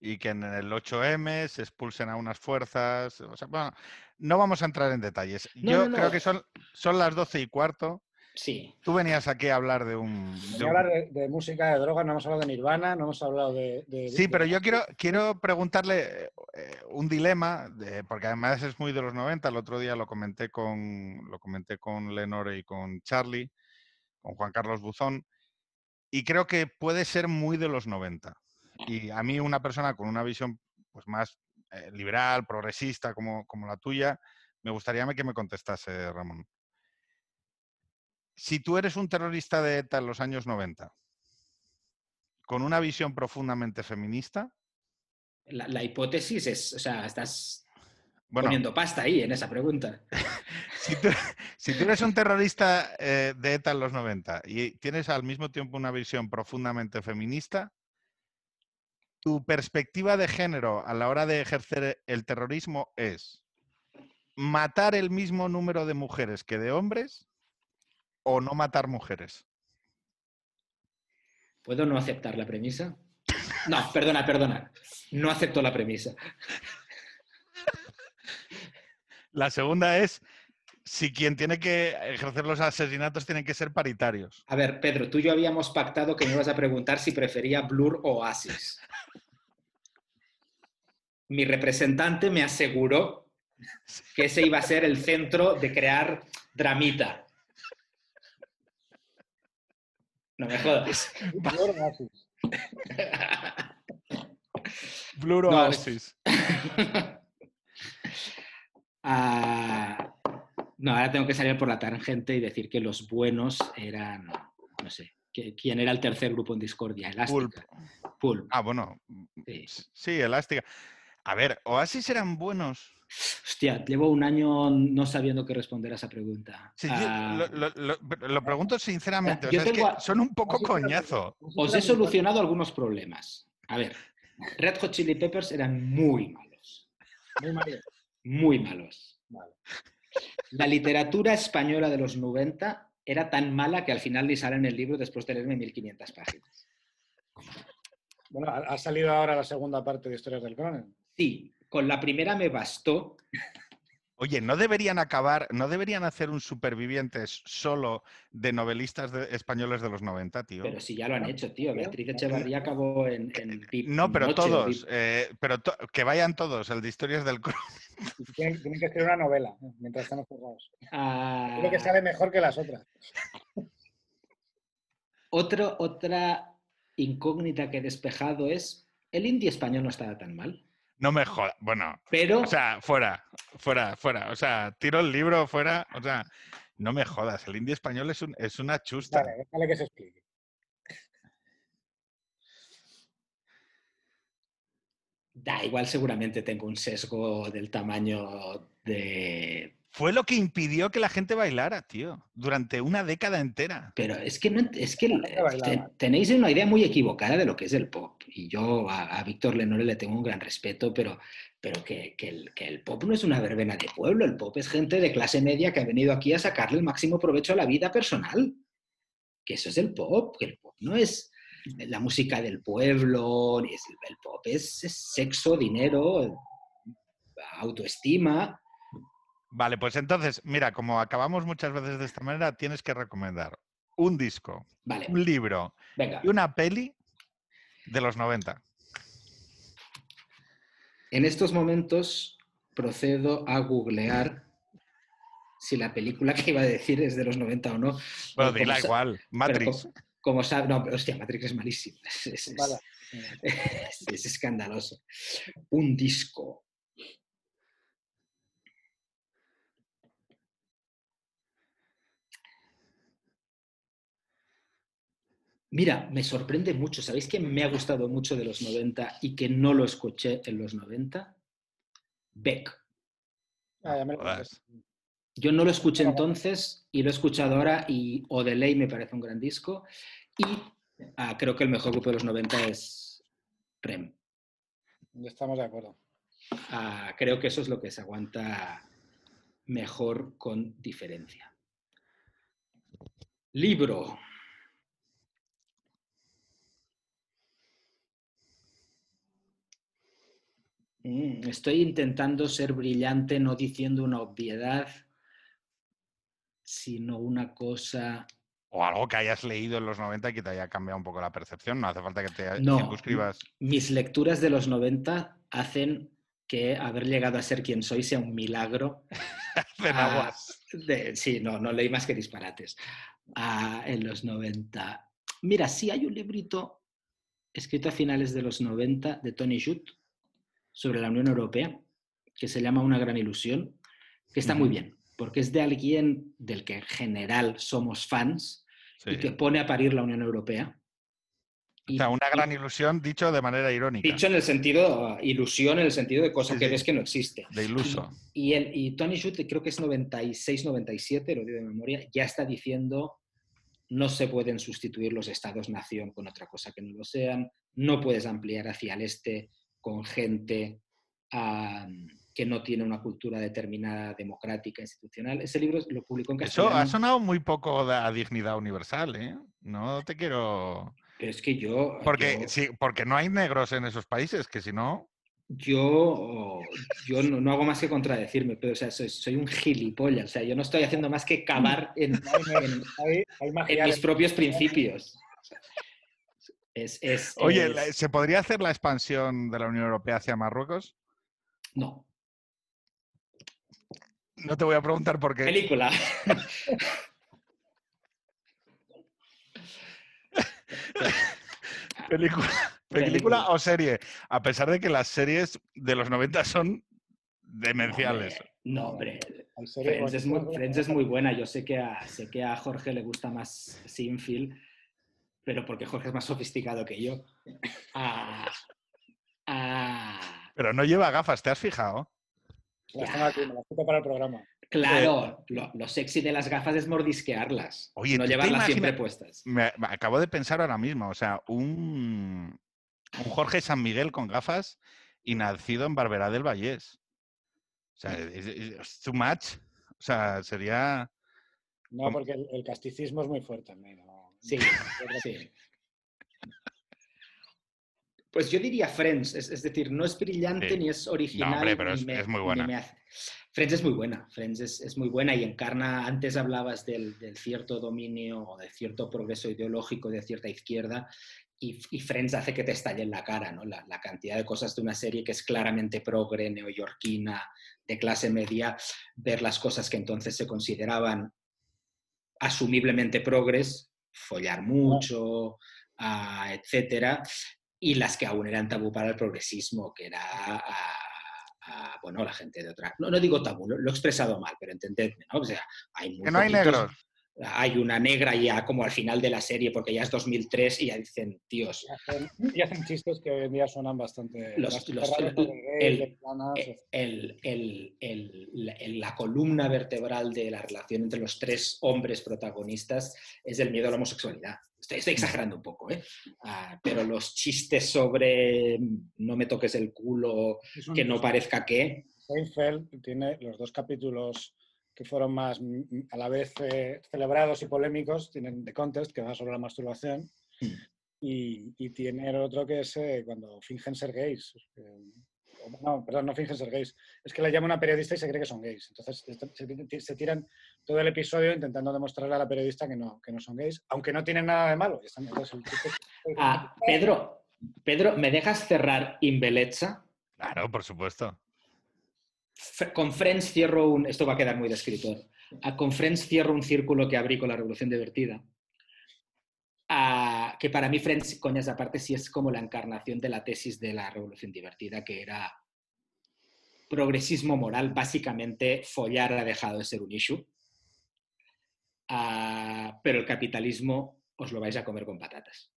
y que en el 8M se expulsen a unas fuerzas. O sea, bueno, no vamos a entrar en detalles. No, Yo no, creo no. que son, son las 12 y cuarto. Sí. Tú venías aquí a hablar de un... de un- hablar de, de música, de drogas, no hemos hablado de Nirvana, no hemos hablado de... de- Sí, de- pero yo quiero, quiero preguntarle eh, un dilema, de- porque además es muy de los 90. El otro día lo comenté con, lo comenté con Lenore y con Charlie, con Juan Carlos Buzón, y creo que puede ser muy de los 90. Y a mí una persona con una visión pues, más eh, liberal, progresista como, como la tuya, me gustaría que me contestase, Ramón. Si tú eres un terrorista de ETA en los años 90, con una visión profundamente feminista, La, la hipótesis es, o sea, estás bueno, poniendo pasta ahí en esa pregunta. si tú, si tú eres un terrorista eh, de ETA en los 90 y tienes al mismo tiempo una visión profundamente feminista, tu perspectiva de género a la hora de ejercer el terrorismo es matar el mismo número de mujeres que de hombres o no matar mujeres. ¿Puedo no aceptar la premisa? No, perdona, perdona. No acepto la premisa. La segunda es si quien tiene que ejercer los asesinatos tienen que ser paritarios. A ver, Pedro, tú y yo habíamos pactado que me ibas a preguntar si prefería Blur o Oasis. Mi representante me aseguró que ese iba a ser el centro de crear dramita. No me jodas. Blur Oasis. Ah, no, ahora tengo que salir por la tangente y decir que los buenos eran, no sé, ¿quién era el tercer grupo en discordia? Elástica. Pulp. Ah, bueno. Sí. Sí, elástica. A ver, Oasis eran buenos. Hostia, llevo un año no sabiendo qué responder a esa pregunta. Sí, Ah, lo, lo- lo- lo pregunto sinceramente. o Yo sea, es tengo que a- son un poco coñazo. os he solucionado algunos problemas. A ver, Red Hot Chili Peppers eran muy malos. Muy malo. Muy malos. Vale. La literatura española de los 90 era tan mala que al final ni sale en el libro después de leerme 1500 páginas. Bueno, ha salido ahora la segunda parte de Historias del Cronen. Sí, con la primera me bastó. Oye, ¿no deberían acabar, no deberían hacer un supervivientes solo de novelistas de- españoles de los 90, tío? Pero si ya lo han hecho, tío. Beatriz Echevarría acabó en, en Pip No, pero Noche todos, eh, pero to- que vayan todos, el de historias del Tienen, tienen que escribir una novela ¿eh? mientras están juzgados. Ah, Creo que sale mejor que las otras. otro- otra incógnita que he despejado es, el indie español no estaba tan mal, No me jodas. Bueno, pero o sea, fuera, fuera, fuera. O sea, tiro el libro fuera. O sea, no me jodas. El indie español es, un- es una chusta. Vale, déjale que se explique. da igual, seguramente tengo un sesgo del tamaño de... Fue lo que impidió que la gente bailara, tío, durante una década entera. Pero es que, no, es que tenéis una idea muy equivocada de lo que es el pop. Y yo a, a Víctor Lenore le tengo un gran respeto, pero, pero que, que el, que el pop no es una verbena de pueblo. El pop es gente de clase media que ha venido aquí a sacarle el máximo provecho a la vida personal. Que eso es el pop. Que el pop no es la música del pueblo. es- el pop es, es sexo, dinero, autoestima. Vale, pues entonces, mira, como acabamos muchas veces de esta manera, tienes que recomendar un disco, Vale, un libro venga. y una peli de los 90. En estos momentos procedo a googlear si la película que iba a decir es de los 90 o no. Bueno, Pero dila igual, Matrix. como, como sabe, no, pero hostia, Matrix es malísimo. Es, es- es- Vale. es- es escandaloso. Un disco. Mira, me sorprende mucho. ¿Sabéis que me ha gustado mucho de los 90 y que no lo escuché en los 90? Beck. Ah, ya me lo. Yo no lo escuché entonces y lo he escuchado ahora y Odelay me parece un gran disco y ah, creo que el mejor grupo de los 90 es Rem. Estamos de acuerdo. Ah, creo que eso es lo que se aguanta mejor con diferencia. Libro. Estoy intentando ser brillante, no diciendo una obviedad, sino una cosa. O algo que hayas leído en los 90 y que te haya cambiado un poco la percepción. No hace falta que te No. circunscribas. Mis lecturas de los 90 hacen que haber llegado a ser quien soy sea un milagro. Ah, de- sí, no, no leí más que disparates ah, en los 90. Mira, sí hay un librito escrito a finales de los 90 de Tony Judd sobre la Unión Europea que se llama Una gran ilusión, que está muy bien, porque es de alguien del que en general somos fans Sí. y que pone a parir la Unión Europea. O sea, una gran ilusión dicho de manera irónica. Dicho en el sentido, ah, ilusión, en el sentido de cosa Sí, que sí. ves que no existe. De iluso. Y, el, y Tony Schutt, creo que es 96-97, lo digo de memoria, ya está diciendo no se pueden sustituir los estados-nación con otra cosa que no lo sean, no puedes ampliar hacia el este con gente ah, que no tiene una cultura determinada democrática, institucional. Ese libro lo publicó en Eso castellano. ha sonado muy poco a dignidad universal, ¿eh? No te quiero... Pero es que yo. Porque, yo- sí, porque no hay negros en esos países, que si no. Yo, yo no, no hago más que contradecirme, pero o sea, soy, soy un gilipollas. O sea, yo no estoy haciendo más que cavar en, mis propios principios. Es, es- Oye, es- ¿se podría hacer la expansión de la Unión Europea hacia Marruecos? No. No te voy a preguntar por qué. Película. Película, película o serie. A pesar de que las series de los 90 son demenciales. No, hombre. Friends es, muy, Friends es muy buena. Yo sé que, a, sé que a Jorge le gusta más Sinfield, pero porque Jorge es más sofisticado que yo. Ah, ah, Pero no lleva gafas, ¿te has fijado? Las tengo aquí, me las quito para el programa. claro, lo, lo sexy de las gafas es mordisquearlas, Oye, no ¿tú te llevarlas siempre imaginas- puestas. Me, me acabo de pensar ahora mismo, o sea, un, un Jorge San Miguel con gafas y nacido en Barberá del Vallés. O sea, es, es- es too much. O sea, sería... No, porque el, el casticismo es muy fuerte en mí. no- Sí, sí. Pues yo diría Friends, es, es decir, no es brillante Sí. ni es original. No, hombre, pero ni es- me- es muy buena. me Friends es muy buena, Friends es, es muy buena y encarna, antes hablabas del, del cierto dominio o de cierto progreso ideológico de cierta izquierda y, y Friends hace que te estalle en la cara, ¿no? La, la cantidad de cosas de una serie que es claramente progre, neoyorquina, de clase media, ver las cosas que entonces se consideraban asumiblemente progres, follar mucho, ah, etcétera, y las que aún eran tabú para el progresismo, que era, ah, ah, bueno, la gente de otra... No, no digo tabú, lo, lo he expresado mal, pero entendedme, ¿no? O sea, hay muy Que no hay negros. Hay una negra ya como al final de la serie, porque ya es 2003 y ya dicen, tíos, Y hacen, y hacen chistes que hoy en día suenan bastante. Los- el- el- el- la- columna vertebral de la relación entre los tres hombres protagonistas es el miedo a la homosexualidad. Estoy, estoy exagerando un poco, ¿eh? Ah, pero los chistes sobre mm, no me toques el culo, que no parezca que, Seinfeld tiene los dos capítulos que fueron más mm, a la vez eh, celebrados y polémicos. Tienen The Contest, que va sobre la masturbación, Mm. y, y tiene el otro que es eh, cuando fingen ser gays. Eh, no, perdón, no fingen ser gays. Es que le llama una periodista y se cree que son gays. Entonces se, se tiran todo el episodio intentando demostrarle a la periodista que no, que no son gays, aunque no tienen nada de malo. Entonces el Ah, Pedro, Pedro, ¿me dejas cerrar Imbelecha? Claro, por supuesto. Con Friends cierro un. Esto va a quedar muy Con Friends cierro un círculo que abrí con la Revolución Divertida. Que para mí, Friends, coñas aparte, sí es como la encarnación de la tesis de la Revolución Divertida, que era progresismo moral. Básicamente, follar ha dejado de ser un issue. Pero el capitalismo os lo vais a comer con patatas.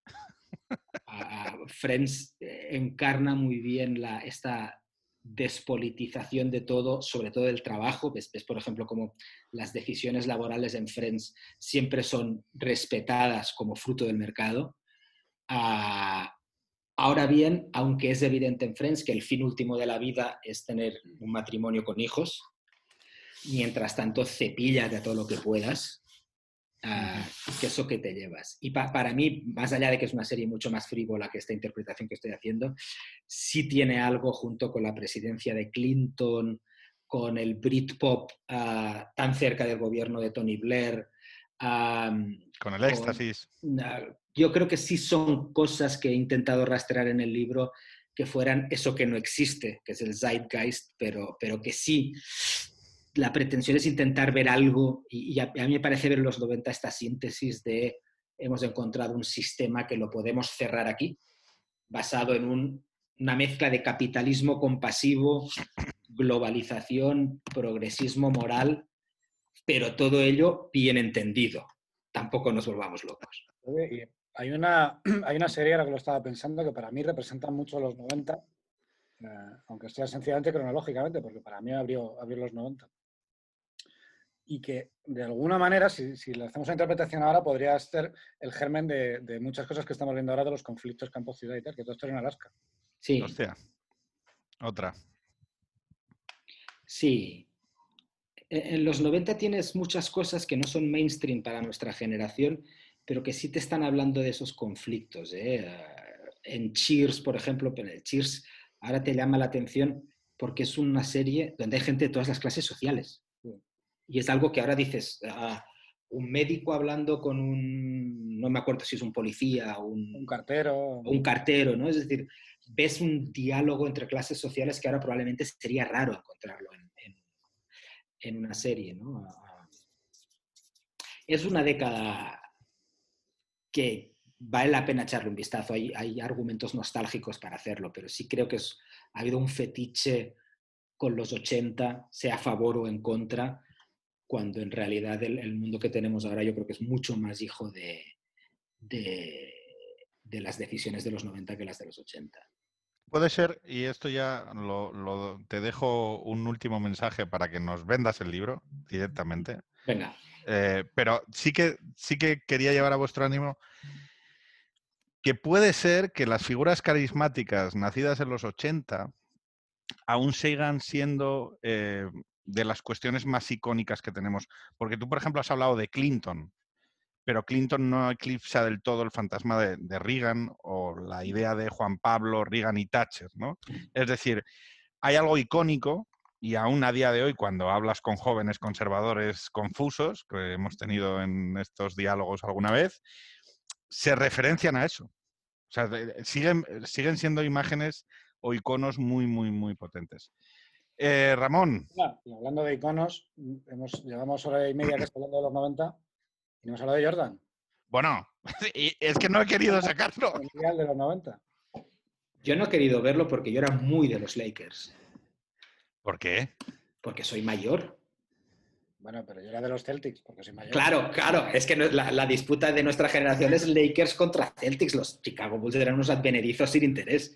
Friends eh, encarna muy bien la, esta despolitización de todo, sobre todo del trabajo. Ves, por ejemplo, como las decisiones laborales en Friends siempre son respetadas como fruto del mercado. Ah, ahora bien, aunque es evidente en Friends que el fin último de la vida es tener un matrimonio con hijos, mientras tanto cepillas de todo lo que puedas, ah, que eso que te llevas. Y pa- para mí, más allá de que es una serie mucho más frívola que esta interpretación que estoy haciendo, sí tiene algo junto con la presidencia de Clinton, con el Britpop ah, tan cerca del gobierno de Tony Blair. am, Con el Con- éxtasis. na- yo creo que sí son cosas que he intentado rastrear en el libro que fueran eso que no existe, que es el zeitgeist, pero, pero que sí. La pretensión es intentar ver algo, y, a, mí me parece ver en los 90 esta síntesis de hemos encontrado un sistema que lo podemos cerrar aquí, basado en un- una mezcla de capitalismo compasivo, globalización, progresismo moral, pero todo ello bien entendido. Tampoco nos volvamos locos. Hay una, hay una serie, ahora que lo estaba pensando, que para mí representa mucho los 90, eh, aunque sea sencillamente cronológicamente, porque para mí abrió, abrió los 90. Y que de alguna manera, si, si le hacemos una interpretación ahora, podría ser el germen de, de muchas cosas que estamos viendo ahora de los conflictos campo-ciudad y tal, que todo esto era en Alaska. Sí, Hostia. Otra. sí. E- En los 90 tienes muchas cosas que no son mainstream para nuestra generación pero que sí te están hablando de esos conflictos. ¿eh? En Cheers, por ejemplo, pero en Cheers ahora te llama la atención porque es una serie donde hay gente de todas las clases sociales. Y es algo que ahora dices, ah, un médico hablando con un, no me acuerdo si es un policía, un, Un cartero. un cartero, ¿no? Es decir, ves un diálogo entre clases sociales que ahora probablemente sería raro encontrarlo en, en- en una serie, ¿no? Ah, Es una década que vale la pena echarle un vistazo. Hay, hay argumentos nostálgicos para hacerlo, pero sí creo que es- ha habido un fetiche con los 80, sea a favor o en contra, cuando en realidad el, el mundo que tenemos ahora yo creo que es mucho más hijo de, de, de las decisiones de los 90 que las de los 80. Puede ser, y esto ya lo, lo- te dejo un último mensaje para que nos vendas el libro directamente. Venga, Eh, pero sí que, sí que quería llevar a vuestro ánimo que puede ser que las figuras carismáticas nacidas en los 80 aún sigan siendo eh, de las cuestiones más icónicas que tenemos. Porque tú, por ejemplo, has hablado de Clinton, pero Clinton no eclipsa del todo el fantasma de, de Reagan o la idea de Juan Pablo, Reagan y Thatcher, ¿no? Es decir, hay algo icónico y aún a día de hoy, cuando hablas con jóvenes conservadores confusos, que hemos tenido en estos diálogos alguna vez, se referencian a eso. O sea, siguen, siguen siendo imágenes o iconos muy, muy, muy potentes. Eh, Ramón, y hablando de iconos, hemos, llevamos hora y media que está hablando de los 90 y no hemos hablado de Jordan, bueno, es que no he querido sacarlo. el mundial de los 90. yo no he querido verlo porque yo era muy de los Lakers, ¿Por qué? porque soy mayor. Bueno, pero yo era de los Celtics, porque soy mayor. Claro, claro, es que la, la disputa de nuestra generación es Lakers contra Celtics. Los Chicago Bulls eran unos advenedizos sin interés.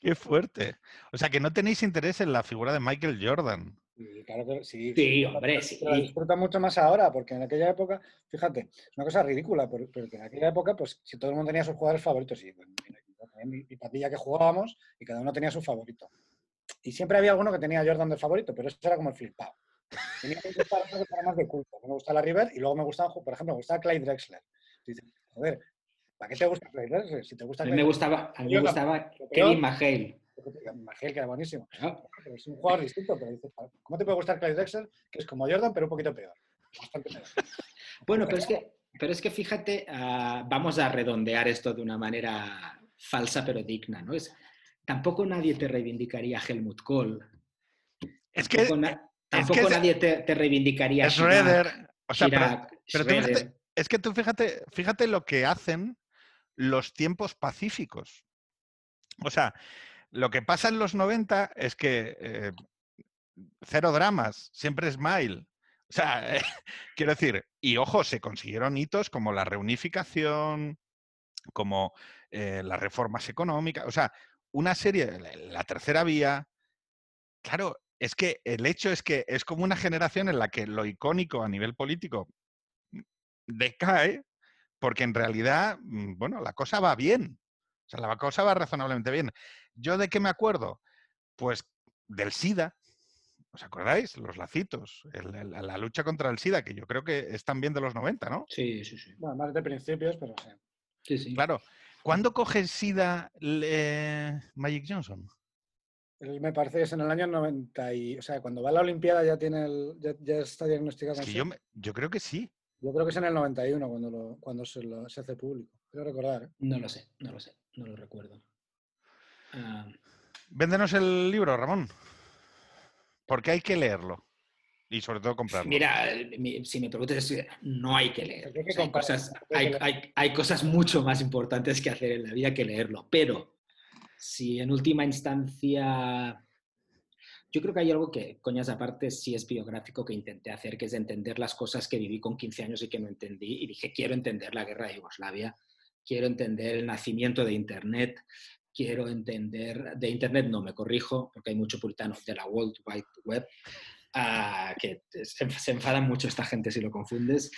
Qué fuerte. O sea, que no tenéis interés en la figura de Michael Jordan. Y claro que sí. Sí, hombre, sí. Pero la disfruta mucho más ahora, porque en aquella época, fíjate, es una cosa ridícula, pero, pero que en aquella época, pues si todo el mundo tenía sus jugadores favoritos, y bueno, también mi, mi patilla que jugábamos, y cada uno tenía su favorito. Y siempre había alguno que tenía a Jordan de favorito, pero eso era como el flipado. Tenía que gustar que era más de culto. Me gustaba la River y luego me gustaba, por ejemplo, me gustaba Clyde Drexler. Dices, joder, ¿para qué te gusta Clyde Drexler? Si te gusta A mí me gustaba, a mí me gustaba McHale. Magel, que era buenísimo. Es un jugador distinto, pero dices, ¿cómo te puede gustar Clyde Drexler? Que es como Jordan, pero un poquito peor. Bastante peor. Bueno, pero es que, pero es que fíjate, ah, vamos a redondear esto de una manera falsa pero digna, ¿no? Es, tampoco nadie te reivindicaría a Helmut Kohl. Es que Tampoco, na- tampoco es- nadie te, te reivindicaría a Schroeder. O sea, pero- Chirac, pero tú Schroeder. fíjate- es que tú fíjate, fíjate lo que hacen los tiempos pacíficos. O sea, lo que pasa en los 90 es que eh, cero dramas, siempre smile. O sea, quiero decir, y ojo, se consiguieron hitos como la reunificación, como eh, las reformas económicas, o sea, una serie, la, la tercera vía, claro, es que el hecho es que es como una generación en la que lo icónico a nivel político decae, porque en realidad, mm, bueno, la cosa va bien. O sea, la cosa va razonablemente bien. ¿Yo de qué me acuerdo? Pues del SIDA. ¿Os acordáis? Los lacitos, el- el- la lucha contra el SIDA, que yo creo que es también de los 90, ¿no? Sí, sí, sí. Bueno, más de principios, pero sí. sí, sí. Claro. ¿Cuándo coge el SIDA eh, Magic Johnson? Me parece que es en el año 90 y, o sea, cuando va a la Olimpiada ya tiene el, ya, ya está diagnosticado Es con que SIDA. yo, me- yo creo que sí. Yo creo que es en el 91 cuando, lo, cuando se, lo- se hace público. Quiero recordar. ¿eh? No lo sé, no lo sé, no lo recuerdo. Ah, Véndenos el libro, Ramón. Porque hay que leerlo. Y sobre todo comprarlo. mira, mi- si me preguntas, no hay que leer. Hay que O sea, hay, comprar, cosas, hay que hay, leer. hay- hay cosas mucho más importantes que hacer en la vida que leerlo. Pero si en última instancia yo creo que hay algo que, coñas aparte, sí es biográfico que intenté hacer, que es entender las cosas que viví con 15 años y que no entendí. Y dije, quiero entender la guerra de Yugoslavia, quiero entender el nacimiento de Internet, quiero entender, de Internet no me corrijo, porque hay mucho puritano, de la World Wide Web, ah, que se, se enfadan mucho esta gente si lo confundes.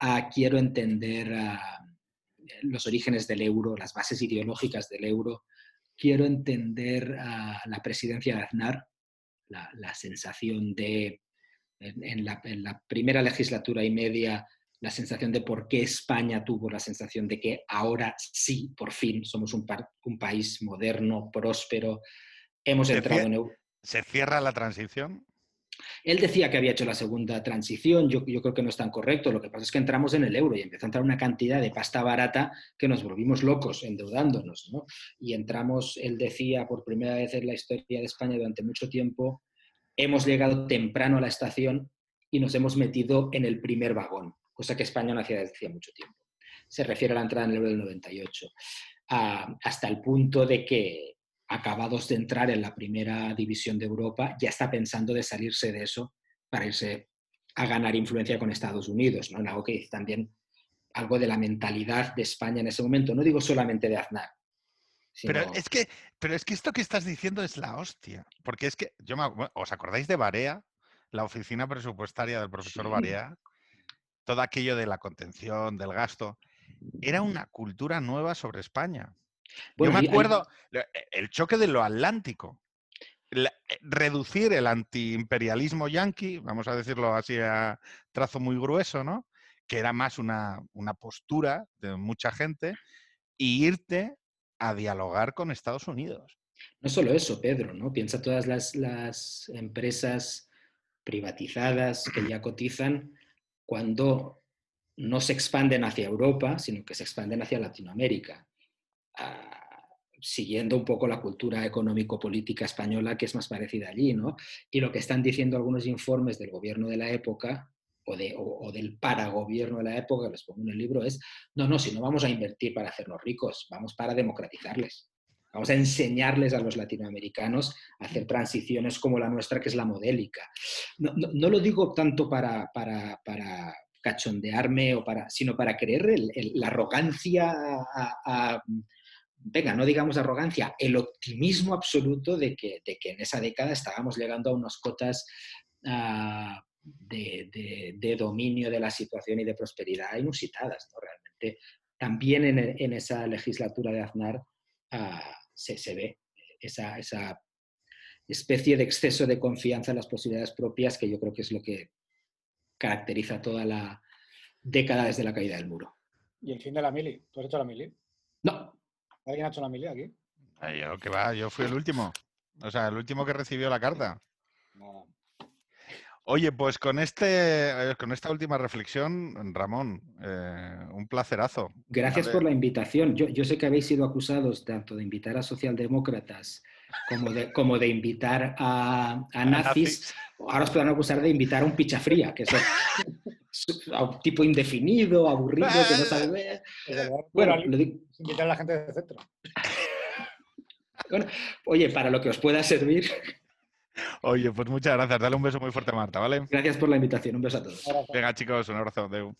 Ah, quiero entender ah, los orígenes del euro, las bases ideológicas del euro. Quiero entender la presidencia de Aznar, la, la sensación de, en, en la, en la primera legislatura y media, la sensación de por qué España tuvo la sensación de que ahora sí, por fin, somos un, un país moderno, próspero, hemos entrado en... ¿Se cierra la transición? Él decía que había hecho la segunda transición, yo, creo que no es tan correcto, lo que pasa es que entramos en el euro y empezó a entrar una cantidad de pasta barata que nos volvimos locos endeudándonos, ¿no? Y entramos, él decía, por primera vez en la historia de España durante mucho tiempo, hemos llegado temprano a la estación y nos hemos metido en el primer vagón, cosa que España no hacía desde mucho tiempo. Se refiere a la entrada en el euro del 98, ah, hasta el punto de que acabados de entrar en la primera división de Europa, ya está pensando de salirse de eso para irse a ganar influencia con Estados Unidos, ¿no? En algo que dice también algo de la mentalidad de España en ese momento. No digo solamente de Aznar. Pero, es que, pero es que esto que estás diciendo es la hostia. Porque es que, yo ¿os acordáis de Barea? La oficina presupuestaria del profesor Barea. Todo aquello de la contención, del gasto. Era una cultura nueva sobre España. Yo me acuerdo e, el choque de lo atlántico. Eh, reducir el antiimperialismo yanqui, vamos a decirlo así a trazo muy grueso, ¿no? Que era más una, postura de mucha gente, y irte a dialogar con Estados Unidos. No solo eso, Pedro, ¿no? Piensa todas las, las empresas privatizadas que ya cotizan cuando no se expanden hacia Europa, sino que se expanden hacia Latinoamérica siguiendo un poco la cultura económico-política española que es más parecida allí, ¿no? Y lo que están diciendo algunos informes del gobierno de la época o, de, o, del paragobierno de la época, que les pongo en el libro, es, no, no, si no vamos a invertir para hacernos ricos, vamos para democratizarles. Vamos a enseñarles a los latinoamericanos a hacer transiciones como la nuestra, que es la modélica. No, lo digo tanto para, para, para, cachondearme, o para, sino para creer la arrogancia a venga, no digamos arrogancia, el optimismo absoluto de que, que en esa década estábamos llegando a unas cotas ah, de, dominio de la situación y de prosperidad inusitadas. Realmente, también en, esa legislatura de Aznar ah, se, ve esa, esa especie de exceso de confianza en las posibilidades propias que yo creo que es lo que caracteriza toda la década desde la caída del muro. ¿Y el fin de la mili? ¿Tú has hecho la mili? No, ¿Alguien ha hecho la mili aquí? yo, que va, yo fui el último. O sea, el último que recibió la carta. Oye, pues con este, eh, con esta última reflexión, Ramón, eh, un placerazo. Gracias por la invitación. Yo, sé que habéis sido acusados tanto de invitar a socialdemócratas como de, como de invitar a, nazis. Ahora os podrán acusar de invitar a un pichafría, que es un tipo indefinido, aburrido, que no sabe. Bueno, lo digo invitar a la gente del centro. bueno, oye, para lo que os pueda servir. Oye, pues muchas gracias. Dale un beso muy fuerte a Marta, ¿vale? Gracias por la invitación. Un beso a todos. Venga, chicos, un abrazo. Deu.